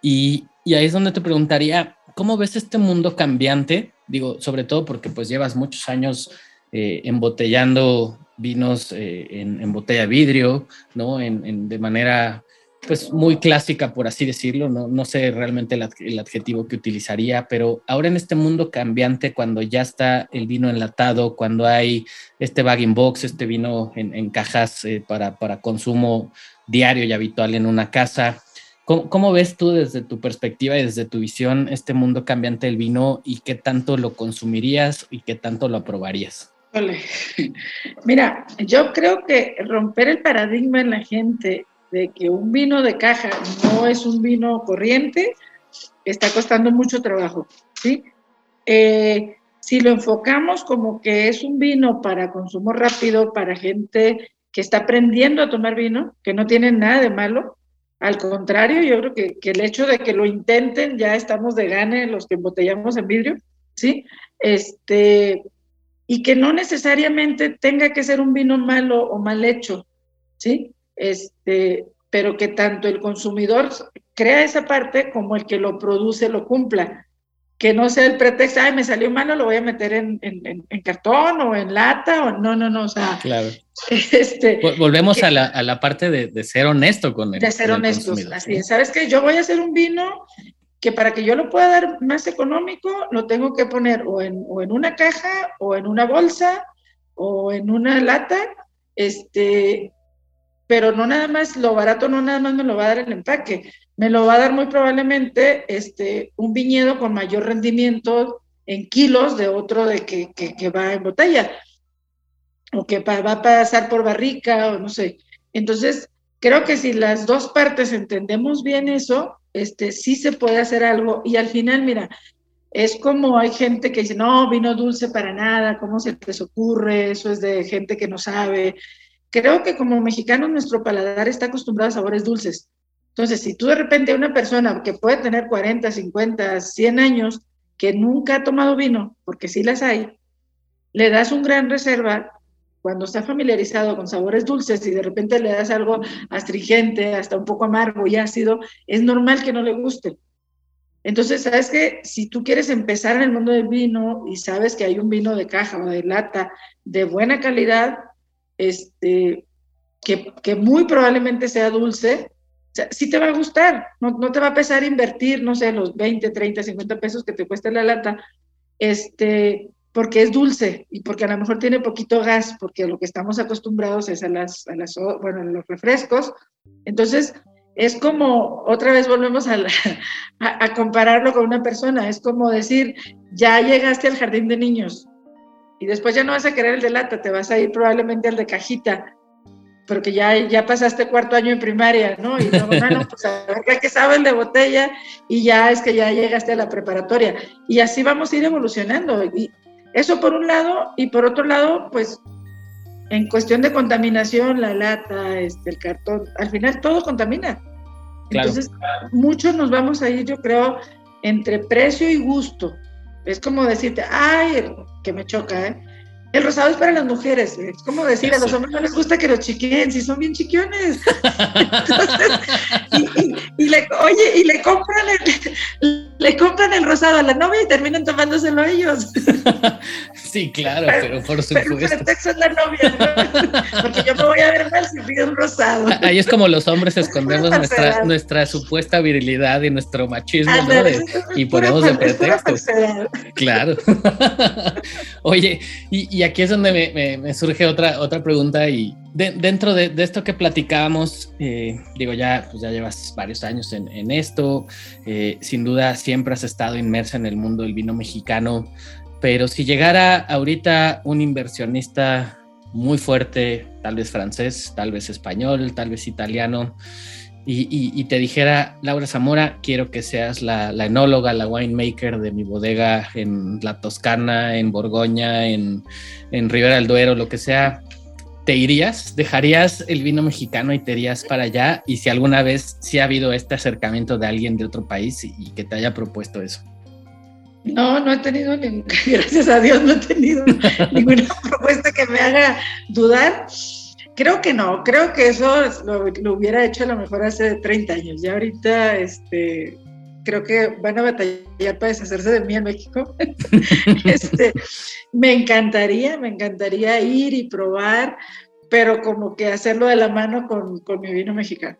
Y, ahí es donde te preguntaría, ¿cómo ves este mundo cambiante? Digo, sobre todo porque pues llevas muchos años eh, embotellando vinos eh, en, botella de vidrio, ¿no? En, de manera pues muy clásica, por así decirlo, no, no sé realmente el, adjetivo que utilizaría, pero ahora en este mundo cambiante, cuando ya está el vino enlatado, cuando hay este bagging box, este vino en, cajas eh, para, para, consumo diario y habitual en una casa, ¿cómo, ¿cómo, ves tú desde tu perspectiva y desde tu visión este mundo cambiante del vino y qué tanto lo consumirías y qué tanto lo aprobarías? Mira, yo creo que romper el paradigma en la gente de que un vino de caja no es un vino corriente, está costando mucho trabajo, ¿sí? Eh, si lo enfocamos como que es un vino para consumo rápido, para gente que está aprendiendo a tomar vino, que no tiene nada de malo, al contrario, yo creo que, que el hecho de que lo intenten, ya estamos de gane los que embotellamos en vidrio, ¿sí? Este, y que no necesariamente tenga que ser un vino malo o mal hecho, ¿sí? este, pero que tanto el consumidor crea esa parte como el que lo produce lo cumpla. Que no sea el pretexto, ay, me salió malo, lo voy a meter en, cartón o en lata, o no, no, no, o sea. Claro. Este, Volvemos a, la, a, la, parte de, ser honesto con el De ser honestos, así es. ¿Sabes qué? Yo voy a hacer un vino que para que yo lo pueda dar más económico, lo tengo que poner o en, o en una caja, o en una bolsa, o en una lata, este, pero no nada más, lo barato no nada más me lo va a dar el empaque, me lo va a dar muy probablemente este, un viñedo con mayor rendimiento en kilos de otro de que, que, va en botella, o que va a pasar por barrica, o no sé. Entonces, creo que si las dos partes entendemos bien eso, este, sí se puede hacer algo. Y al final, mira, es como hay gente que dice, no, vino dulce para nada, ¿cómo se les ocurre? Eso es de gente que no sabe. Creo que como mexicanos nuestro paladar está acostumbrado a sabores dulces. Entonces, si tú de repente una persona que puede tener 40, 50, 100 años, que nunca ha tomado vino, porque sí las hay, le das un gran reserva, cuando está familiarizado con sabores dulces y de repente le das algo astringente, hasta un poco amargo y ácido, es normal que no le guste. Entonces, sabes que si tú quieres empezar en el mundo del vino y sabes que hay un vino de caja o de lata de buena calidad, este, que, muy probablemente sea dulce, o sí te va a gustar, no, te va a pesar invertir, no sé, los 20, 30, 50 pesos que te cuesta la lata, este, porque es dulce y porque a lo mejor tiene poquito gas, porque lo que estamos acostumbrados es a las, a las bueno, a los refrescos. Entonces, es como, otra vez volvemos a, a, compararlo con una persona, es como decir, ya llegaste al jardín de niños, y después ya no vas a querer el de lata, te vas a ir probablemente al de cajita, porque ya, ya pasaste cuarto año en primaria, ¿no? Y luego, bueno, pues a ver el de botella y ya es que ya llegaste a la preparatoria. Y así vamos a ir evolucionando. Y eso por un lado, y por otro lado, pues en cuestión de contaminación, la lata, este, el cartón, al final todo contamina. Entonces, muchos nos vamos a ir, yo creo, entre precio y gusto. Es como decirte, ay, que me choca, ¿eh? El rosado es para las mujeres, es como decir, a los hombres no les gusta que los chiquen, si son bien chiquiones. y, le, oye, y le compran el, le compran el rosado a la novia y terminan tomándoselo ellos. sí, claro, pero, por supuesto. Pero el es la novia, porque yo me voy a ver mal si pido un rosado. Ahí es como los hombres escondemos nuestra, nuestra supuesta virilidad y nuestro machismo, ¿no? y ponemos de pretexto. Claro. oye, y, aquí es donde me, surge otra, otra pregunta y dentro de, esto que platicábamos, eh, digo, ya, pues ya llevas varios años en, esto, eh, sin duda siempre has estado inmersa en el mundo del vino mexicano, pero si llegara ahorita un inversionista muy fuerte, tal vez francés, tal vez español, tal vez italiano, y, te dijera, Laura Zamora, quiero que seas la, enóloga, la winemaker de mi bodega en la Toscana, en Borgoña, en, en Ribera del Duero, lo que sea, ¿te irías? ¿Dejarías el vino mexicano y te irías para allá? Y si alguna vez sí ha habido este acercamiento de alguien de otro país y, que te haya propuesto eso. No, no he tenido, gracias a Dios, no he tenido ninguna propuesta que me haga dudar. Creo que no, creo que eso lo, hubiera hecho a lo mejor hace 30 años. Ya ahorita, este, creo que van a batallar para deshacerse de mí en México. este, me encantaría, me encantaría ir y probar, pero como que hacerlo de la mano con, con mi vino mexicano.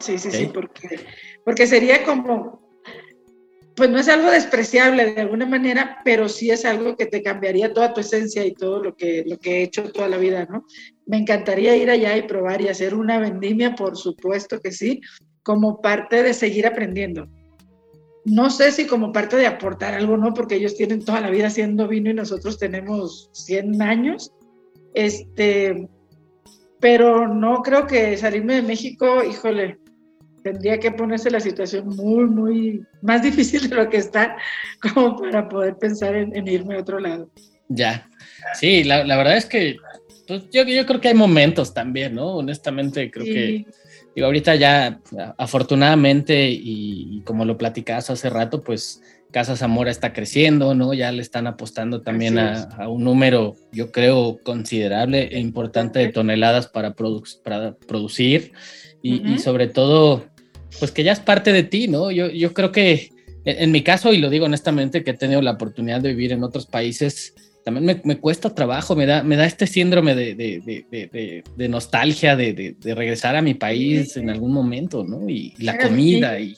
Sí, sí, sí, porque, porque sería como, pues no es algo despreciable de alguna manera, pero sí es algo que te cambiaría toda tu esencia y todo lo que, lo que he hecho toda la vida, ¿no? Me encantaría ir allá y probar y hacer una vendimia, por supuesto que sí, como parte de seguir aprendiendo. No sé si como parte de aportar algo, ¿no? Porque ellos tienen toda la vida haciendo vino y nosotros tenemos 100 años. Este, pero no creo que salirme de México, híjole, tendría que ponerse la situación muy, muy más difícil de lo que está como para poder pensar en, irme a otro lado. Ya, sí, la, verdad es que pues, yo, yo, creo que hay momentos también, ¿no? Honestamente, creo que digo, ahorita ya afortunadamente y, como lo platicabas hace rato, pues Casa Zamora está creciendo, ¿no? Ya le están apostando también a, un número, yo creo, considerable e importante de toneladas para, para producir y, y, sobre todo pues que ya es parte de ti, ¿no? Yo, yo creo que en, mi caso, y lo digo honestamente, que he tenido la oportunidad de vivir en otros países, también me, me cuesta trabajo, me da, me da este síndrome de, de, de, de nostalgia de, regresar a mi país en algún momento, ¿no? Y la comida y...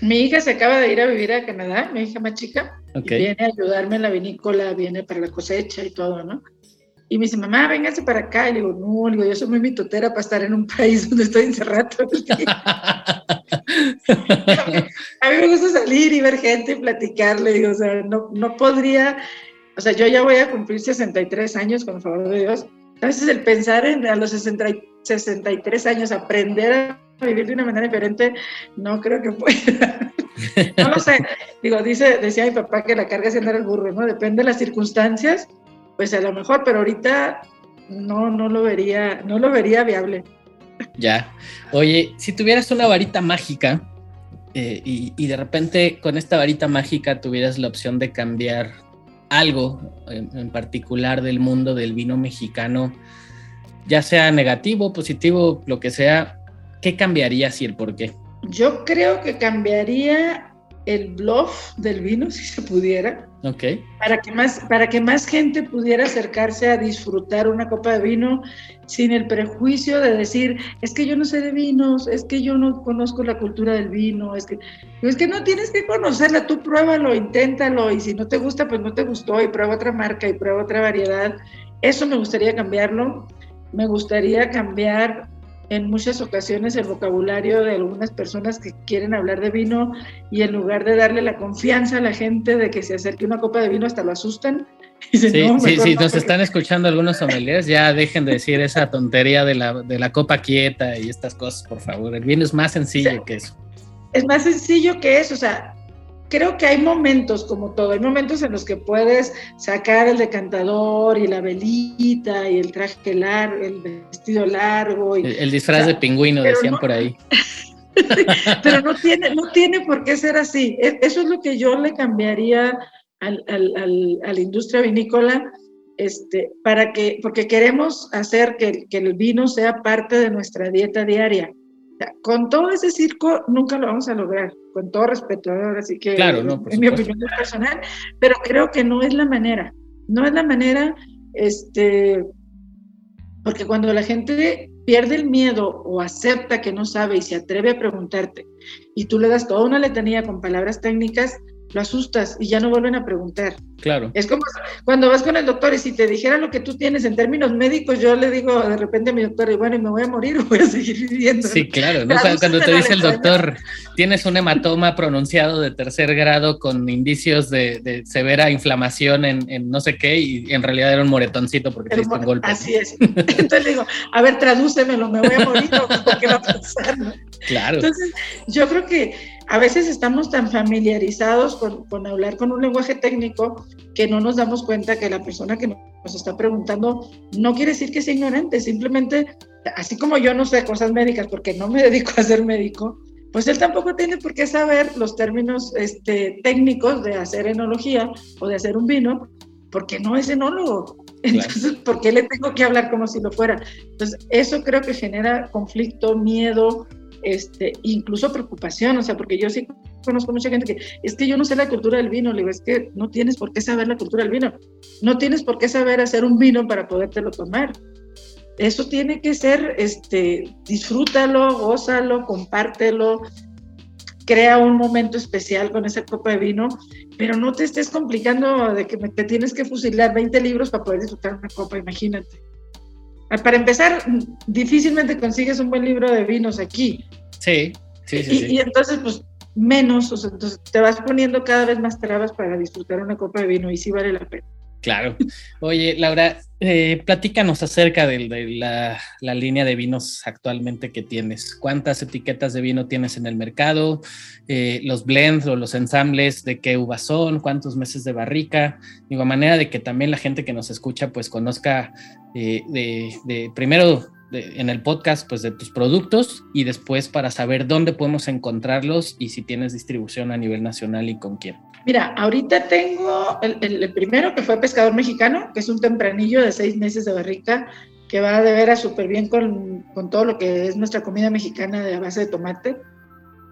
Mi hija se acaba de ir a vivir a Canadá, mi hija más chica, viene a ayudarme en la vinícola, viene para la cosecha y todo, ¿no? Y me dice, mamá, véngase para acá. Y le digo, no, le digo, yo soy muy mitotera para estar en un país donde estoy encerrado. a mí me gusta salir y ver gente y platicar, le digo, o sea, no, no podría, o sea, yo ya voy a cumplir 63 años, con el favor de Dios. A veces el pensar en a los 60, 63 años aprender a vivir de una manera diferente, no creo que pueda. no lo sé. Digo, dice, decía mi papá que la carga es andar el burro, ¿no? Depende de las circunstancias pues a lo mejor, pero ahorita no, no lo vería, no lo vería viable. Ya. Oye, si tuvieras una varita mágica eh, y, de repente con esta varita mágica tuvieras la opción de cambiar algo en, particular del mundo del vino mexicano, ya sea negativo, positivo, lo que sea, ¿qué cambiarías y el por qué? Yo creo que cambiaría el bluff del vino, si se pudiera. Ok. Para que, más, para que más gente pudiera acercarse a disfrutar una copa de vino sin el prejuicio de decir, es que yo no sé de vinos, es que yo no conozco la cultura del vino, es que, es que no tienes que conocerla, tú pruébalo, inténtalo y si no te gusta, pues no te gustó y prueba otra marca y prueba otra variedad. Eso me gustaría cambiarlo. Me gustaría cambiar en muchas ocasiones el vocabulario de algunas personas que quieren hablar de vino y en lugar de darle la confianza a la gente de que se acerque una copa de vino hasta lo asustan. sí, sí, sí, nos están escuchando algunos sommeliers, ya dejen de decir esa tontería de la, de la copa quieta y estas cosas, por favor. El vino es más sencillo que eso. Es más sencillo que eso, o sea, creo que hay momentos, como todo, hay momentos en los que puedes sacar el decantador y la velita y el traje largo, el vestido largo. Y, el, disfraz de pingüino, decían por ahí. pero no tiene, no tiene por qué ser así. E, eso es lo que yo le cambiaría al, al, a la industria vinícola, este, para que, porque queremos hacer que, que el vino sea parte de nuestra dieta diaria con todo ese circo nunca lo vamos a lograr, con todo respeto, así que claro, no, en mi opinión personal, pero creo que no es la manera, no es la manera, este, porque cuando la gente pierde el miedo o acepta que no sabe y se atreve a preguntarte y tú le das toda una letanía con palabras técnicas, lo asustas y ya no vuelven a preguntar. Claro. Es como cuando vas con el doctor y si te dijera lo que tú tienes en términos médicos, yo le digo de repente a mi doctor, y bueno, y me voy a morir o voy a seguir viviendo. Sí, claro. ¿no? Cuando te dice el doctor, tienes un hematoma pronunciado de tercer grado con indicios de, severa inflamación en, no sé qué, y en realidad era un moretoncito porque te diste un golpe. Así es. Entonces le digo, a ver, tradúcemelo, me voy a morir o qué va a pasar. Claro. Entonces, yo creo que a veces estamos tan familiarizados con, hablar con un lenguaje técnico que no nos damos cuenta que la persona que nos está preguntando no quiere decir que sea ignorante, simplemente, así como yo no sé cosas médicas porque no me dedico a ser médico, pues él tampoco tiene por qué saber los términos este, técnicos de hacer enología o de hacer un vino, porque no es enólogo. Entonces, ¿por qué le tengo que hablar como si lo fuera? Entonces, eso creo que genera conflicto, miedo, este, incluso preocupación, o sea, porque yo sí conozco mucha gente que es que yo no sé la cultura del vino, le digo, es que no tienes por qué saber la cultura del vino, no tienes por qué saber hacer un vino para podértelo tomar. Eso tiene que ser, este, disfrútalo, gózalo, compártelo, crea un momento especial con esa copa de vino, pero no te estés complicando de que te tienes que fusilar 20 libros para poder disfrutar una copa, imagínate. Para empezar, difícilmente consigues un buen libro de vinos aquí. Sí, sí, sí. Y, entonces, pues menos, o sea, entonces te vas poniendo cada vez más trabas para disfrutar una copa de vino y sí vale la pena. Claro. Oye, Laura, eh, platícanos acerca de, la, línea de vinos actualmente que tienes. ¿Cuántas etiquetas de vino tienes en el mercado? Eh, los blends o los ensambles, ¿de qué uvas son? ¿Cuántos meses de barrica? Digo, manera de que también la gente que nos escucha pues conozca eh, de, primero en el podcast pues de tus productos y después para saber dónde podemos encontrarlos y si tienes distribución a nivel nacional y con quién. Mira, ahorita tengo el, primero que fue Pescador Mexicano, que es un tempranillo de seis meses de barrica, que va de veras súper bien con, con, todo lo que es nuestra comida mexicana de base de tomate.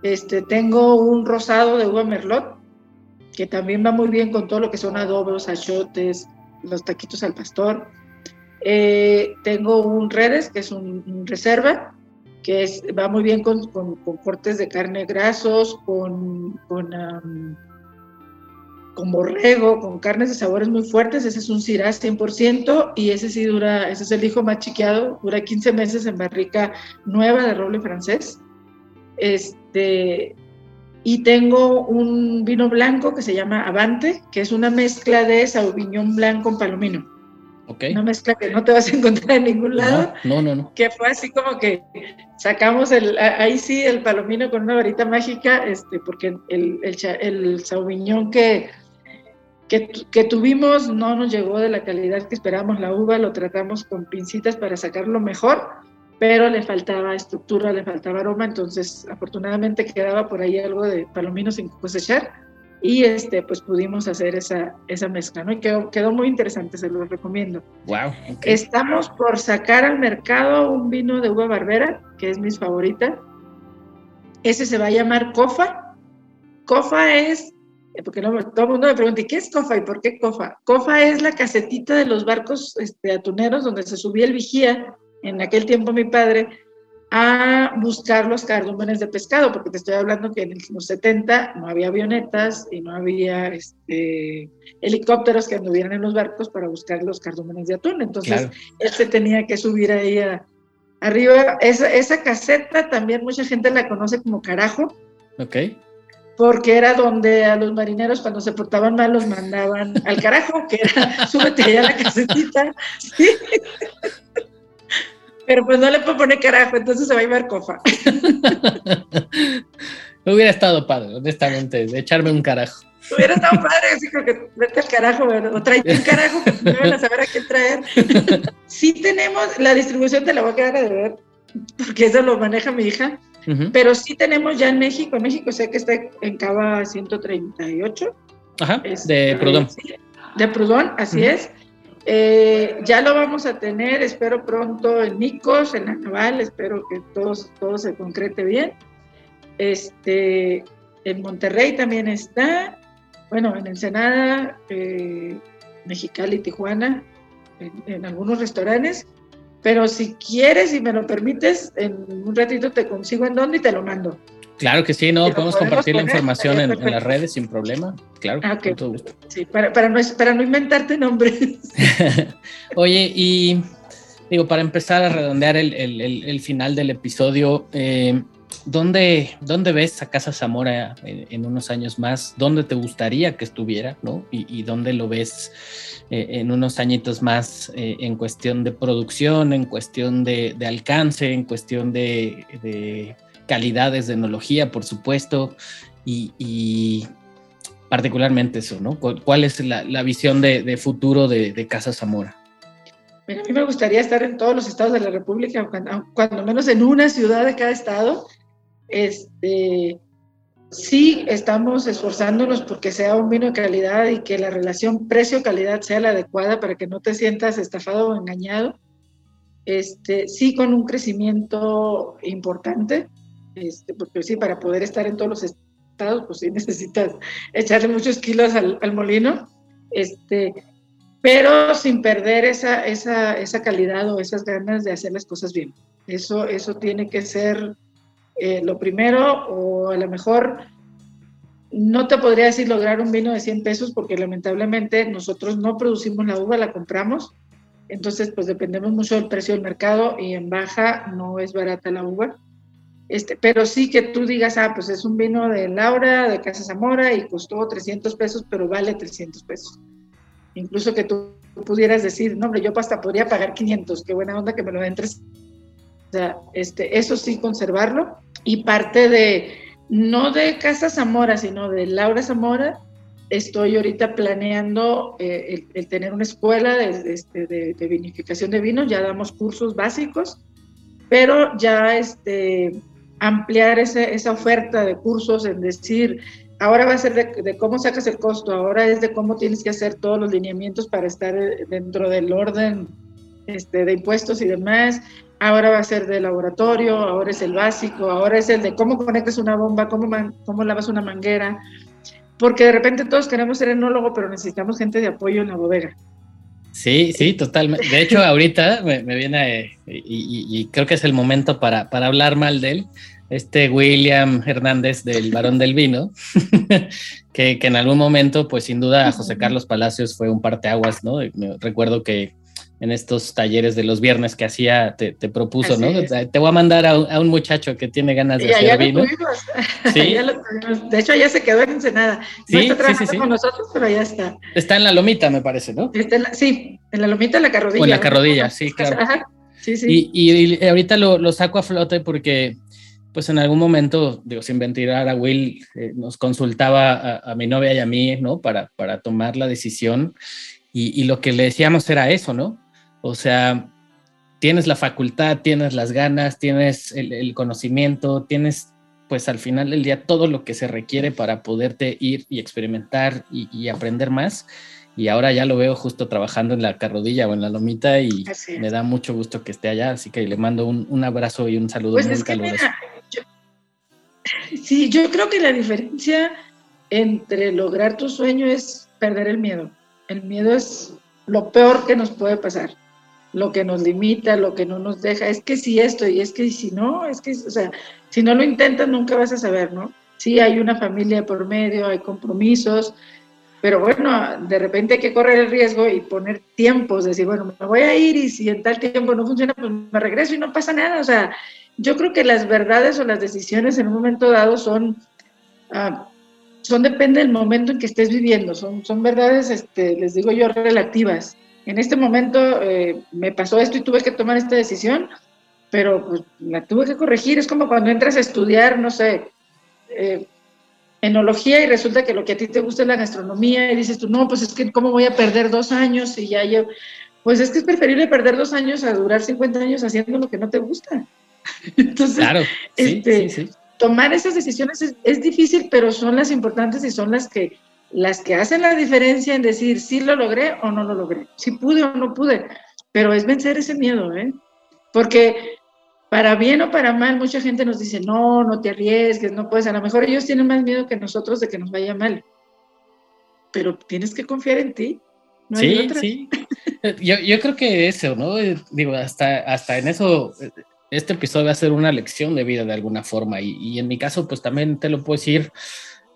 Este, tengo un rosado de uva merlot, que también va muy bien con todo lo que son adobos, achotes, los taquitos al pastor. Eh, tengo un redes, que es un, reserva, que es, va muy bien con, con, cortes de carne grasos, con, con con borrego, con carnes de sabores muy fuertes, ese es un Shiraz 100% y ese sí dura, ese es el hijo más chiqueado, dura 15 meses en barrica nueva de roble francés. Este, y tengo un vino blanco que se llama Avante, que es una mezcla de Sauvignon blanco con palomino. Okay. Una mezcla que no te vas a encontrar en ningún lado. No, no, no. Que fue así como que sacamos el, ahí sí el palomino con una varita mágica, este, porque el, el, el Sauvignon que que, tuvimos no nos llegó de la calidad que esperábamos la uva, lo tratamos con pincitas para sacarlo mejor, pero le faltaba estructura, le faltaba aroma, entonces afortunadamente quedaba por ahí algo de palomino sin cosechar y este, pues pudimos hacer esa, esa mezcla, ¿no? Y quedó, quedó muy interesante, se lo recomiendo. Wow. Estamos por sacar al mercado un vino de uva barbera, que es mi favorita. Ese se va a llamar Cofa. Cofa es porque todo el mundo me pregunta, ¿qué es COFA y por qué COFA? COFA es la casetita de los barcos este, atuneros donde se subía el vigía, en aquel tiempo mi padre, a buscar los cardúmenes de pescado, porque te estoy hablando que en los 70 no había avionetas y no había este, helicópteros que anduvieran en los barcos para buscar los cardúmenes de atún. Entonces, él se tenía que subir ahí arriba. Esa, esa caseta también mucha gente la conoce como carajo. Ok porque era donde a los marineros cuando se portaban mal los mandaban al carajo, que era súbete allá a la casetita, Pero pues no le puedo poner carajo, entonces se va a llevar cofa. Hubiera estado padre, honestamente, de echarme un carajo. Hubiera estado padre, así como que vete al carajo, o tráete un carajo, que no van a saber a qué traer. Sí tenemos, la distribución te la voy a quedar a deber, porque eso lo maneja mi hija pero sí tenemos ya en México, en México sé que está en Cava 138. Ajá, de Prudón. De Prudón, así es. Eh, ya lo vamos a tener, espero pronto en Nicos, en la Naval, espero que todo, todo se concrete bien. Este, en Monterrey también está, bueno, en Ensenada, eh, Mexicali, Tijuana, en algunos restaurantes pero si quieres y me lo permites, en un ratito te consigo en dónde y te lo mando. Claro que sí, no, podemos compartir la información en, las redes sin problema. Claro, ah, con todo gusto. Sí, para, para, no, para no inventarte nombres. Oye, y digo, para empezar a redondear el, el, el, final del episodio, eh, ¿dónde, ¿dónde, ves a Casa Zamora en, unos años más? ¿Dónde te gustaría que estuviera? ¿no? ¿Y, dónde lo ves eh, en unos añitos más eh, en cuestión de producción, en cuestión de, de alcance, en cuestión de, de, calidades de enología, por supuesto? Y, particularmente eso, ¿no? ¿Cuál es la, la visión de, futuro de Casa Zamora? a mí me gustaría estar en todos los estados de la República, cuando, menos en una ciudad de cada estado. Este, sí estamos esforzándonos porque sea un vino de calidad y que la relación precio-calidad sea la adecuada para que no te sientas estafado o engañado. Este, sí con un crecimiento importante, este, porque sí, para poder estar en todos los estados, pues sí necesitas echarle muchos kilos al, molino. Este, pero sin perder esa, calidad o esas ganas de hacer las cosas bien. Eso tiene que ser eh, lo primero, o a lo mejor no te podría decir lograr un vino de 100 pesos porque lamentablemente nosotros no producimos la uva, la compramos, entonces pues dependemos mucho del precio del mercado y en baja no es barata la uva. Este, pero sí que tú digas, ah, pues es un vino de Laura, de Casa Zamora y costó 300 pesos, pero vale 300 pesos incluso que tú pudieras decir, no, hombre, yo hasta podría pagar 500, qué buena onda que me lo den. O sea, este, eso sí, conservarlo. Y parte de, no de Casa Zamora, sino de Laura Zamora, estoy ahorita planeando eh, el, tener una escuela de, este, de, de, vinificación de vino, ya damos cursos básicos, pero ya este, ampliar esa oferta de cursos en decir, Ahora va a ser de, cómo sacas el costo, ahora es de cómo tienes que hacer todos los lineamientos para estar eh, dentro del orden este, de impuestos y demás. Ahora va a ser de laboratorio, ahora es el básico, ahora es el de cómo conectas una bomba, cómo, cómo lavas una manguera. Porque de repente todos queremos ser enólogo, pero necesitamos gente de apoyo en la bodega. Sí, sí, totalmente. De hecho, ahorita me, viene, y, y, creo que es el momento para, para hablar mal de él, este William Hernández del Barón del Vino, que, en algún momento, pues sin duda, José Carlos Palacios fue un parteaguas, ¿no? recuerdo que en estos talleres de los viernes que hacía, te, propuso, ¿no? Te voy a mandar a un, muchacho que tiene ganas de hacer vino. ¿Sí? de hecho, ya se quedó en Ensenada. No está trabajando con nosotros, pero ya está. Está en la lomita, me parece, ¿no? sí, en la lomita, en la carrodilla. O en la carrodilla, sí, claro. Sí, sí. Y, ahorita lo, lo, saco a flote porque pues en algún momento, digo, sin ventilar a Will, eh, nos consultaba a, mi novia y a mí, ¿no? Para, para tomar la decisión. Y, lo que le decíamos era eso, ¿no? O sea, tienes la facultad, tienes las ganas, tienes el, conocimiento, tienes, pues al final del día, todo lo que se requiere para poderte ir y experimentar y, aprender más. Y ahora ya lo veo justo trabajando en la carrodilla o en la lomita y me da mucho gusto que esté allá. Así que le mando un, abrazo y un saludo pues muy caluroso. Sí, yo creo que la diferencia entre lograr tu sueño es perder el miedo. El miedo es lo peor que nos puede pasar, lo que nos limita, lo que no nos deja. Es que si esto y es que si no, es que, o sea, si no lo intentas nunca vas a saber, ¿no? Sí, hay una familia por medio, hay compromisos, pero bueno, de repente hay que correr el riesgo y poner tiempos, decir, bueno, me voy a ir y si en tal tiempo no funciona, pues me regreso y no pasa nada, o sea, yo creo que las verdades o las decisiones en un momento dado son, uh, son depende del momento en que estés viviendo, son, son verdades, este, les digo yo, relativas. En este momento eh, me pasó esto y tuve que tomar esta decisión, pero pues, la tuve que corregir. Es como cuando entras a estudiar, no sé, eh, enología y resulta que lo que a ti te gusta es la gastronomía y dices tú, no, pues es que cómo voy a perder dos años y ya yo, pues es que es preferible perder dos años a durar 50 años haciendo lo que no te gusta. Entonces, claro, este, tomar esas decisiones es, difícil, pero son las importantes y son las que, las que hacen la diferencia en decir si lo logré o no lo logré, si pude o no pude, pero es vencer ese miedo, ¿eh? Porque para bien o para mal, mucha gente nos dice, no, no te arriesgues, no puedes, a lo mejor ellos tienen más miedo que nosotros de que nos vaya mal, pero tienes que confiar en ti. sí, sí. Yo, yo, creo que eso, ¿no? Digo, hasta, hasta en eso este episodio va a ser una lección de vida de alguna forma y, en mi caso pues también te lo puedo decir,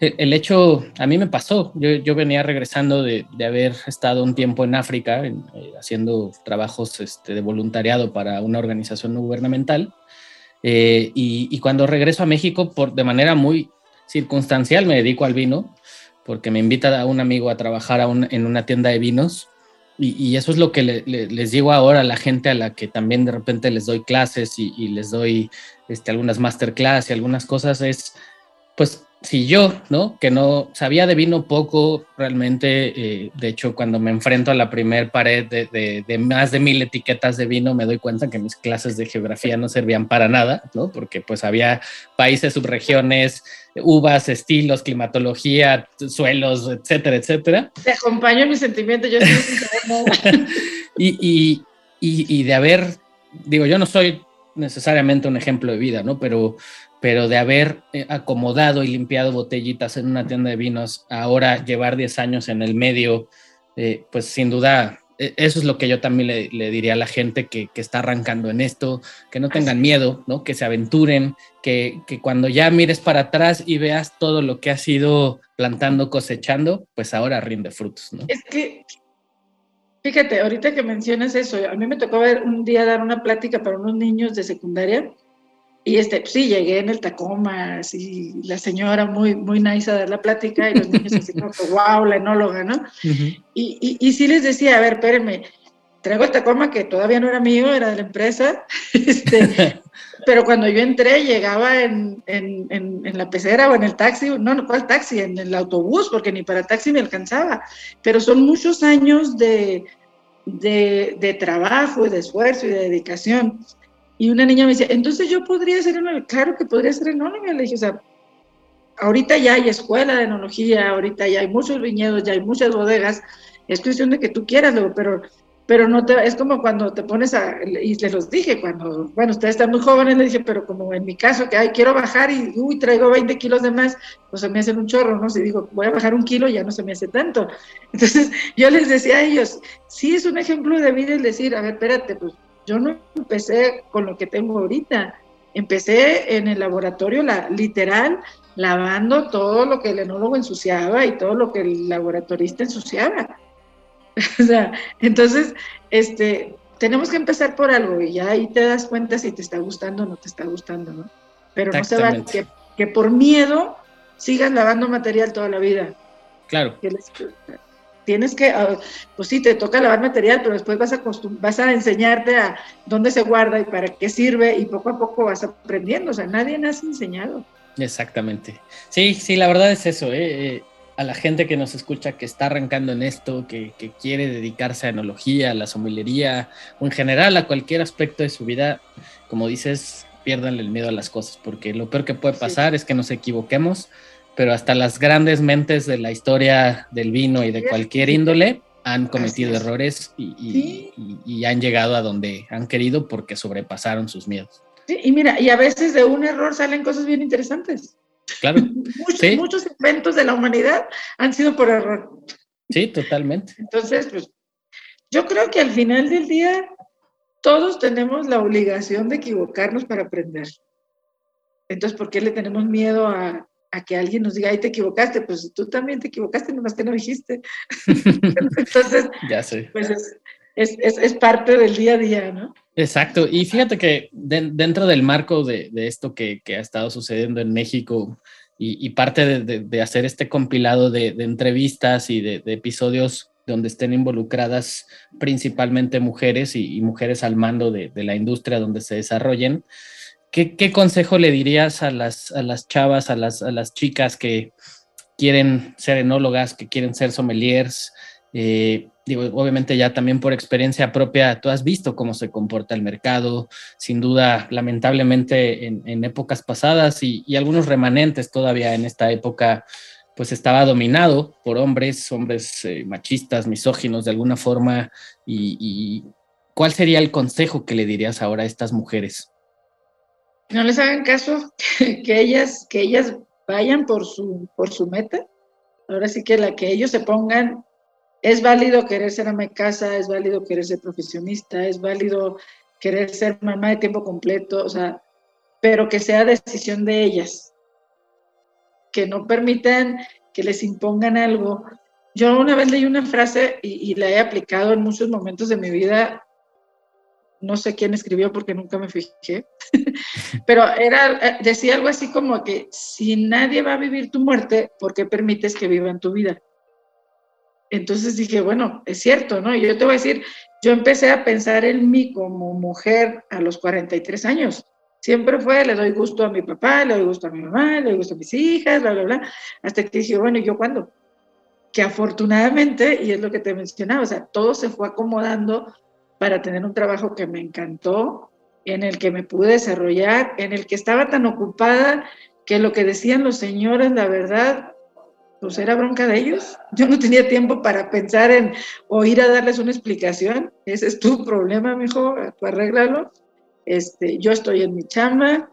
el, hecho, a mí me pasó, yo, venía regresando de, haber estado un tiempo en África eh, haciendo trabajos este, de voluntariado para una organización no gubernamental. Eh, y, cuando regreso a México por, de manera muy circunstancial me dedico al vino porque me invita a un amigo a trabajar en una tienda de vinos. Y, eso es lo que les digo ahora a la gente a la que también de repente les doy clases y, les doy este, algunas masterclass y algunas cosas, es pues si yo, ¿no? Que no sabía de vino poco realmente, eh, de hecho cuando me enfrento a la primer pared de, de, más de mil etiquetas de vino, me doy cuenta que mis clases de geografía no servían para nada, ¿no? Porque pues había países, subregiones, uvas, estilos, climatología, suelos, etcétera, etcétera. Te acompaño en mis sentimientos, yo y, y, y, y de haber, digo, yo no soy necesariamente un ejemplo de vida, ¿no? Pero, pero de haber eh, acomodado y limpiado botellitas en una tienda de vinos, ahora llevar 10 años en el medio, eh, pues sin duda e, eso es lo que yo también le, diría a la gente que, está arrancando en esto, que no tengan miedo, ¿no? que se aventuren, que, cuando ya mires para atrás y veas todo lo que has ido plantando, cosechando, pues ahora rinde frutos. ¿no? Es que, fíjate, ahorita que mencionas eso, a mí me tocó ver un día dar una plática para unos niños de secundaria y este, pues sí, llegué en el Tacoma, así, la señora muy, muy nice a dar la plática y los niños así como, wow, la enóloga, ¿no? y, y, y, sí les decía, a ver, espérenme, traigo el Tacoma que todavía no era mío, era de la empresa, este, pero cuando yo entré llegaba en, en, en, la pecera o en el taxi, no, no, ¿cuál taxi? En el autobús, porque ni para taxi me alcanzaba, pero son muchos años de, de, de trabajo y de esfuerzo y de dedicación. Y una niña me decía, entonces yo podría ser enóloga. Claro que podría ser enóloga. Le dije, o sea, ahorita ya hay escuela de enología, ahorita ya hay muchos viñedos, ya hay muchas bodegas. Es cuestión de que tú quieras, pero, pero no te, es como cuando te pones a, y les los dije, cuando, bueno, ustedes están muy jóvenes, le dije, pero como en mi caso, que ay, quiero bajar y, uy, traigo 20 kilos de más, pues se me hacen un chorro, ¿no? Si digo, voy a bajar un kilo, ya no se me hace tanto. Entonces, yo les decía a ellos, sí es un ejemplo de vida el decir, a ver, espérate, pues yo no empecé con lo que tengo ahorita. Empecé en el laboratorio, la, literal, lavando todo lo que el enólogo ensuciaba y todo lo que el laboratorista ensuciaba. o sea, entonces, este, tenemos que empezar por algo y ya ahí te das cuenta si te está gustando o no te está gustando, ¿no? Pero no se vale que, que, por miedo sigas lavando material toda la vida. Claro tienes que, ah, pues sí, te toca lavar material, pero después vas a, vas a enseñarte a dónde se guarda y para qué sirve y poco a poco vas aprendiendo. O sea, nadie nace enseñado. Exactamente. Sí, sí, la verdad es eso. ¿eh? eh a la gente que nos escucha, que está arrancando en esto, que, que quiere dedicarse a enología, a la somelería o en general a cualquier aspecto de su vida, como dices, pierdan el miedo a las cosas, porque lo peor que puede pasar es que nos equivoquemos pero hasta las grandes mentes de la historia del vino y de cualquier índole han cometido errores y, han llegado a donde han querido porque sobrepasaron sus miedos. Sí, y mira, y a veces de un error salen cosas bien interesantes. Claro. muchos, muchos eventos de la humanidad han sido por error. Sí, totalmente. Entonces, pues, yo creo que al final del día todos tenemos la obligación de equivocarnos para aprender. Entonces, ¿por qué le tenemos miedo a, a que alguien nos diga, ay, te equivocaste, pues tú también te equivocaste, nomás que no dijiste. Entonces, ya sé. pues es, es, es, es, parte del día a día, ¿no? Exacto, y fíjate que dentro del marco de, de esto que, que, ha estado sucediendo en México y, y parte de, de, hacer este compilado de, entrevistas y de, episodios donde estén involucradas principalmente mujeres y, y mujeres al mando de, la industria donde se desarrollen, ¿Qué, consejo le dirías a las, a las chavas, a las, a las chicas que quieren ser enólogas, que quieren ser sommeliers? Eh, obviamente ya también por experiencia propia, tú has visto cómo se comporta el mercado, sin duda, lamentablemente en, épocas pasadas y, algunos remanentes todavía en esta época, pues estaba dominado por hombres, hombres eh, machistas, misóginos de alguna forma. Y, cuál sería el consejo que le dirías ahora a estas mujeres? No les hagan caso, que ellas, que ellas vayan por su, por su meta. Ahora sí que la que ellos se pongan, es válido querer ser ama de casa, es válido querer ser profesionista, es válido querer ser mamá de tiempo completo, o sea, pero que sea decisión de ellas, que no permitan que les impongan algo. Yo una vez leí una frase y, y la he aplicado en muchos momentos de mi vida no sé quién escribió porque nunca me fijé, pero era, eh, decía algo así como que si nadie va a vivir tu muerte, ¿por qué permites que vivan tu vida? Entonces dije, bueno, es cierto, ¿no? Y yo te voy a decir, yo empecé a pensar en mí como mujer a los 43 años. Siempre fue, le doy gusto a mi papá, le doy gusto a mi mamá, le doy gusto a mis hijas, bla, bla, bla. Hasta que dije, bueno, ¿y yo cuándo? Que afortunadamente, y es lo que te mencionaba, o sea, todo se fue acomodando para tener un trabajo que me encantó, en el que me pude desarrollar, en el que estaba tan ocupada que lo que decían los señores, la verdad, pues era bronca de ellos. Yo no tenía tiempo para pensar en o ir a darles una explicación. Ese es tu problema, mijo, tú arréglalo. Este, yo estoy en mi chamba,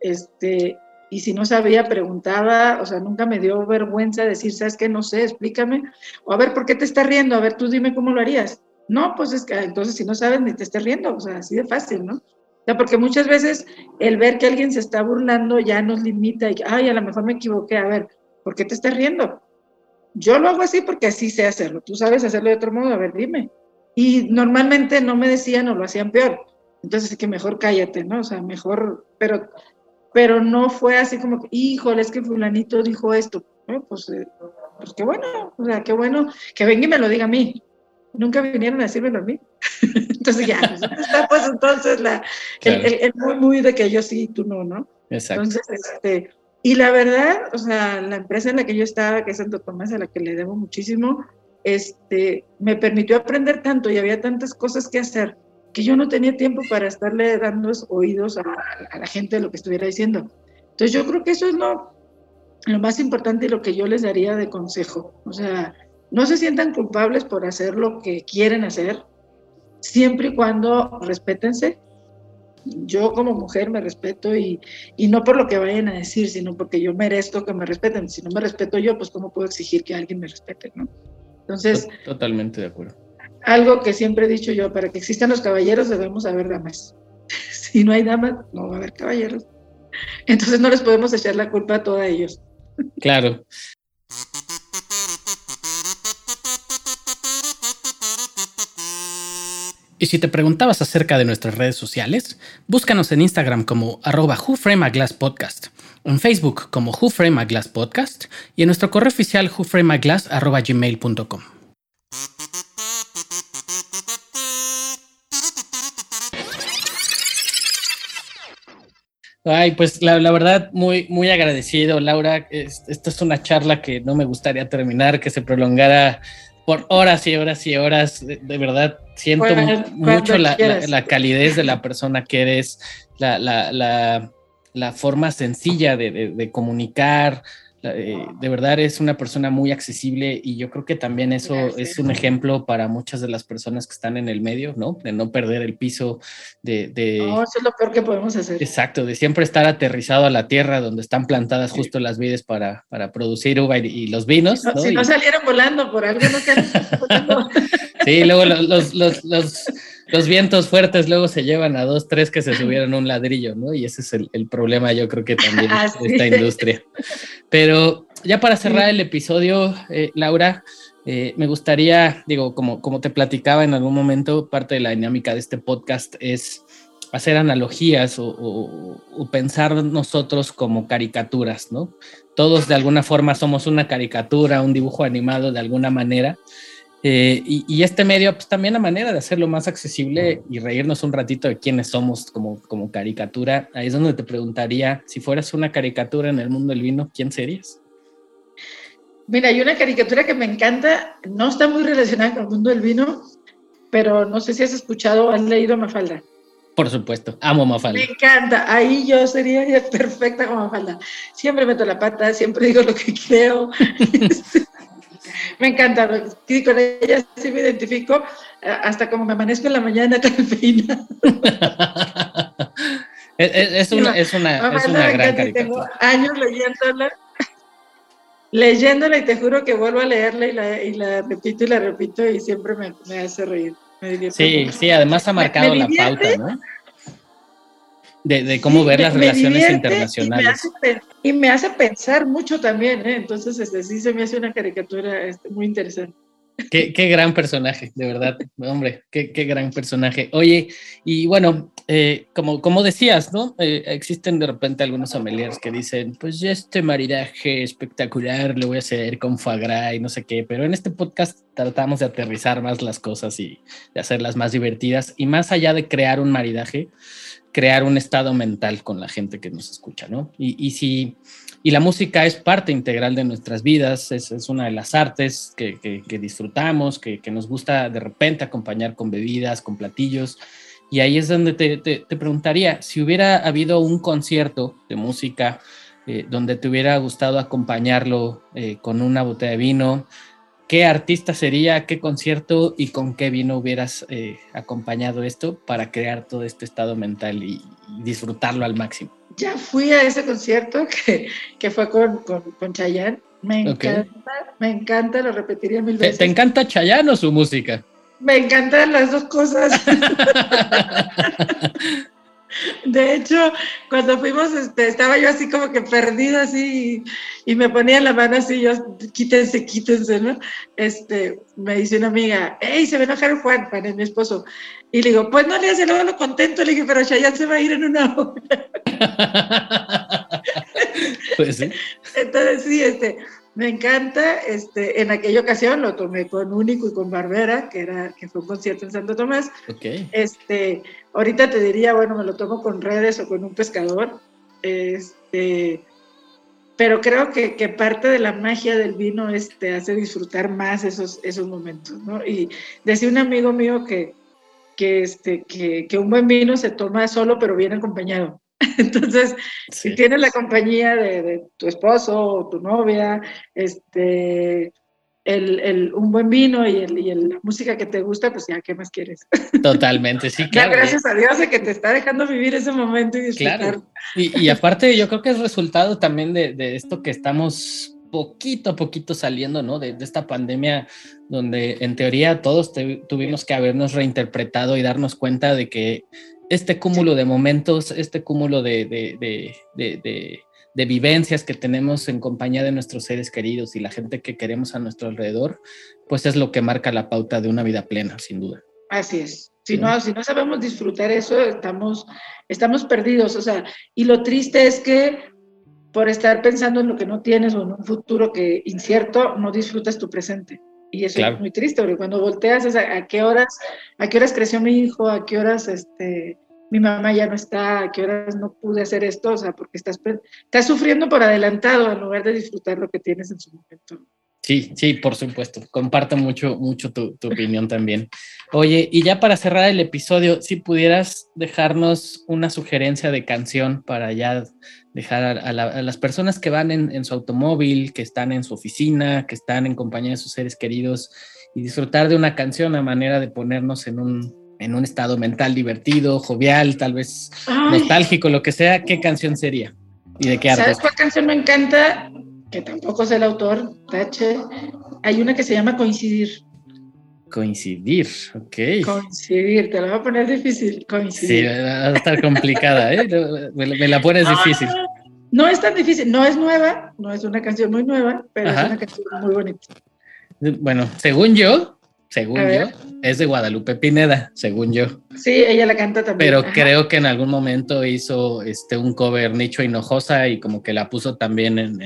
este, y si no sabía, preguntaba, o sea, nunca me dio vergüenza decir, ¿sabes qué? No sé, explícame. O a ver, ¿por qué te estás riendo? A ver, tú dime cómo lo harías. No, pues es que entonces si no sabes ni te estés riendo, o sea, así de fácil, ¿no? O sea, porque muchas veces el ver que alguien se está burlando ya nos limita y, ay, a lo mejor me equivoqué, a ver, ¿por qué te estás riendo? Yo lo hago así porque así sé hacerlo, tú sabes hacerlo de otro modo, a ver, dime. Y normalmente no me decían o lo hacían peor, entonces es que mejor cállate, ¿no? O sea, mejor, pero, pero no fue así como, híjole, es que fulanito dijo esto, Pues, eh, pues qué bueno, o sea, qué bueno que venga y me lo diga a mí, nunca vinieron a decírmelo a mí. entonces ya, pues, está pues entonces la, el, muy, muy de que yo sí, tú no, ¿no? Exacto. Entonces, este, y la verdad, o sea, la empresa en la que yo estaba, que es Santo Tomás, a la que le debo muchísimo, este, me permitió aprender tanto y había tantas cosas que hacer que yo no tenía tiempo para estarle dando oídos a, a la gente de lo que estuviera diciendo. Entonces yo creo que eso es lo, lo más importante y lo que yo les daría de consejo. O sea, no se sientan culpables por hacer lo que quieren hacer, siempre y cuando respétense. Yo como mujer me respeto y, y, no por lo que vayan a decir, sino porque yo merezco que me respeten. Si no me respeto yo, pues cómo puedo exigir que alguien me respete, ¿no? Entonces... Totalmente de acuerdo. Algo que siempre he dicho yo, para que existan los caballeros debemos haber damas. si no hay damas, no va a haber caballeros. Entonces no les podemos echar la culpa a todos ellos. Claro. Y si te preguntabas acerca de nuestras redes sociales, búscanos en Instagram como arroba Podcast, en Facebook como Podcast y en nuestro correo oficial gmail.com. Ay, pues la, verdad, muy, muy agradecido, Laura. Esta es una charla que no me gustaría terminar, que se prolongara por horas y horas y horas. De, verdad, siento mucho la, calidez de la persona que eres, la, forma sencilla de, comunicar. Eh, de verdad es una persona muy accesible y yo creo que también eso es un ejemplo para muchas de las personas que están en el medio, ¿no? De no perder el piso, de... no, eso es lo peor que podemos hacer. Exacto, de siempre estar aterrizado a la tierra donde están plantadas justo las vides para, para producir uva y, los vinos. ¿no? Si no salieron volando por algo, no volando. sí, luego los, los, los los vientos fuertes luego se llevan a dos, tres que se subieron un ladrillo, ¿no? Y ese es el, problema, yo creo que también de esta industria. Pero ya para cerrar el episodio, eh, Laura, eh, me gustaría, digo, como, como te platicaba en algún momento, parte de la dinámica de este podcast es hacer analogías o, pensar nosotros como caricaturas, ¿no? Todos de alguna forma somos una caricatura, un dibujo animado de alguna manera. Eh, y, este medio, pues también la manera de hacerlo más accesible y reírnos un ratito de quiénes somos como, como caricatura. Ahí es donde te preguntaría, si fueras una caricatura en el mundo del vino, ¿quién serías? Mira, hay una caricatura que me encanta, no está muy relacionada con el mundo del vino, pero no sé si has escuchado o has leído Mafalda. Por supuesto, amo Mafalda. Me encanta, ahí yo sería perfecta como Mafalda. Siempre meto la pata, siempre digo lo que creo. me encanta, sí, con ella sí me identifico, eh, hasta como me amanezco en la mañana cafeína. es, es, una, es una, es una gran caricatura. Tengo años leyéndola, leyéndola y te juro que vuelvo a leerla y la, y la repito y la repito y siempre me, me hace reír. sí, sí, además ha marcado la pauta, ¿no? De, cómo ver las relaciones internacionales. Y me, hace, pensar mucho también, ¿eh? entonces este, sí se me hace una caricatura este, muy interesante. Qué, gran personaje, de verdad, hombre, qué, gran personaje. Oye, y bueno, eh, como, como decías, ¿no? Eh, existen de repente algunos familiares que dicen, pues este maridaje espectacular lo voy a hacer con foie y no sé qué, pero en este podcast tratamos de aterrizar más las cosas y de hacerlas más divertidas y más allá de crear un maridaje, crear un estado mental con la gente que nos escucha, ¿no? Y, y si y la música es parte integral de nuestras vidas, es, es una de las artes que, que, disfrutamos, que, que, nos gusta de repente acompañar con bebidas, con platillos. Y ahí es donde te, te, preguntaría, si hubiera habido un concierto de música eh, donde te hubiera gustado acompañarlo eh, con una botella de vino, ¿qué artista sería, qué concierto y con qué vino hubieras eh, acompañado esto para crear todo este estado mental y disfrutarlo al máximo? ya fui a ese concierto que, que fue con, con, con Chayanne. Me encanta, me encanta, lo repetiría mil veces. ¿Te, encanta Chayanne o su música? Me encantan las dos cosas. De hecho, cuando fuimos, este, estaba yo así como que perdida, así, y, me ponía la mano así, yo, quítense, quítense, ¿no? Este, me dice una amiga, hey, se va a enojar Juan, Juan es mi esposo. Y le digo, pues no le hace luego lo contento, le dije, pero ya se va a ir en una hora. pues sí. Entonces, sí, este, me encanta, este, en aquella ocasión lo tomé con Único y con Barbera, que, era, que fue un concierto en Santo Tomás. Okay. Este, ahorita te diría, bueno, me lo tomo con redes o con un pescador, este, pero creo que, que parte de la magia del vino es, te hace disfrutar más esos, esos momentos, ¿no? Y decía un amigo mío que, que, este, que, que un buen vino se toma solo, pero bien acompañado. Entonces, si tienes la compañía de, tu esposo o tu novia, este, el, un buen vino y, el, la música que te gusta, pues ya, ¿qué más quieres? Totalmente, sí, claro. gracias a Dios de que te está dejando vivir ese momento y disfrutar. Claro. Y, aparte, yo creo que es resultado también de, esto que estamos poquito a poquito saliendo, ¿no? De, esta pandemia donde en teoría todos tuvimos que habernos reinterpretado y darnos cuenta de que este cúmulo de momentos, este cúmulo de, de, vivencias que tenemos en compañía de nuestros seres queridos y la gente que queremos a nuestro alrededor, pues es lo que marca la pauta de una vida plena, sin duda. Así es. Si no, si no sabemos disfrutar eso, estamos, estamos perdidos. O sea, y lo triste es que por estar pensando en lo que no tienes o en un futuro que incierto, no disfrutas tu presente. Y eso es muy triste, porque cuando volteas es a, qué horas, a qué horas creció mi hijo, a qué horas este, mi mamá ya no está, a qué horas no pude hacer esto, o sea, porque estás, estás sufriendo por adelantado en lugar de disfrutar lo que tienes en su momento. Sí, sí, por supuesto. Comparto mucho, mucho tu, tu, opinión también. Oye, y ya para cerrar el episodio, si pudieras dejarnos una sugerencia de canción para ya dejar a, las personas que van en, su automóvil, que están en su oficina, que están en compañía de sus seres queridos y disfrutar de una canción a manera de ponernos en un, en un estado mental divertido, jovial, tal vez nostálgico, lo que sea, ¿qué canción sería? ¿Y de qué ¿Sabes cuál canción me encanta? Que tampoco es el autor, Tache. Hay una que se llama Coincidir. Coincidir, ok. Coincidir, te la voy a poner difícil. Coincidir. Sí, va a estar complicada, ¿eh? Me, la pones ah, difícil. No es tan difícil, no es nueva, no es una canción muy nueva, pero es una canción muy bonita. Bueno, según yo, según yo, es de Guadalupe Pineda, según yo. Sí, ella la canta también. Pero creo que en algún momento hizo este un cover Nicho Hinojosa y como que la puso también en,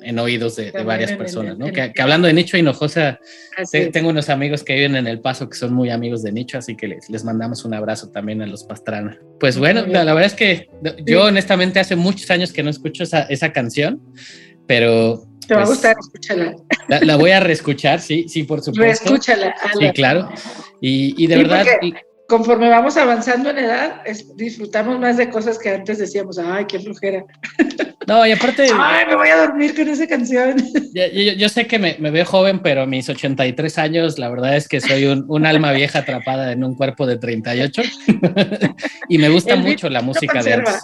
en, oídos de, varias personas, ¿no? que, hablando de Nicho Hinojosa, tengo unos amigos que viven en El Paso que son muy amigos de Nicho, así que les, les mandamos un abrazo también a los Pastrana. Pues bueno, la, verdad es que yo honestamente hace muchos años que no escucho esa, esa canción, pero te va a pues, gustar, escúchala. La, voy a reescuchar, sí, sí, por supuesto. Reescúchala. Sí, claro. Y, de verdad. Conforme vamos avanzando en edad, disfrutamos más de cosas que antes decíamos, ay, qué flojera. No, y aparte. Ay, me voy a dormir con esa canción. Yo, sé que me, veo joven, pero a mis 83 años, la verdad es que soy un, alma vieja atrapada en un cuerpo de 38. y me gusta mucho la música de antes.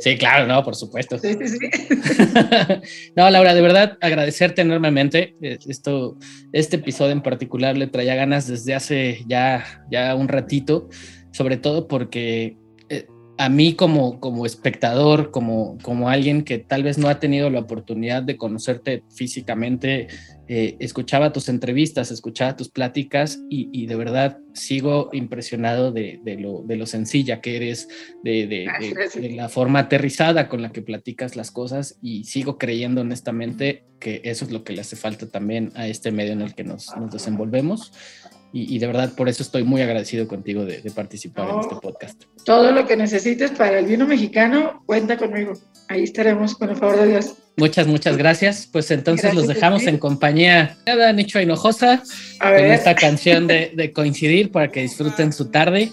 Sí, claro, no, por supuesto. Sí, sí, sí. no, Laura, de verdad, agradecerte enormemente. Eh, esto, este episodio en particular le traía ganas desde hace ya, ya un ratito, sobre todo porque a mí como, como espectador, como, como alguien que tal vez no ha tenido la oportunidad de conocerte físicamente, eh, escuchaba tus entrevistas, escuchaba tus pláticas y, de verdad sigo impresionado de, lo, de lo, sencilla que eres, de, de, la forma aterrizada con la que platicas las cosas y sigo creyendo honestamente que eso es lo que le hace falta también a este medio en el que nos, nos desenvolvemos y, de verdad por eso estoy muy agradecido contigo de, participar en este podcast. Todo lo que necesites para el vino mexicano, cuenta conmigo. Ahí estaremos con el favor de Dios. Muchas, muchas gracias. Pues entonces los dejamos en compañía de Nicho Hinojosa con esta canción de, de Coincidir para que disfruten su tarde.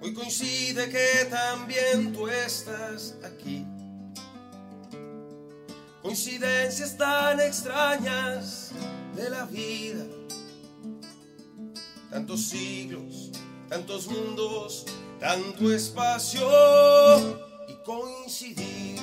Hoy coincide que también tú estás aquí. Coincidencias tan extrañas de la vida tantos siglos, tantos mundos, tanto espacio y coincidir.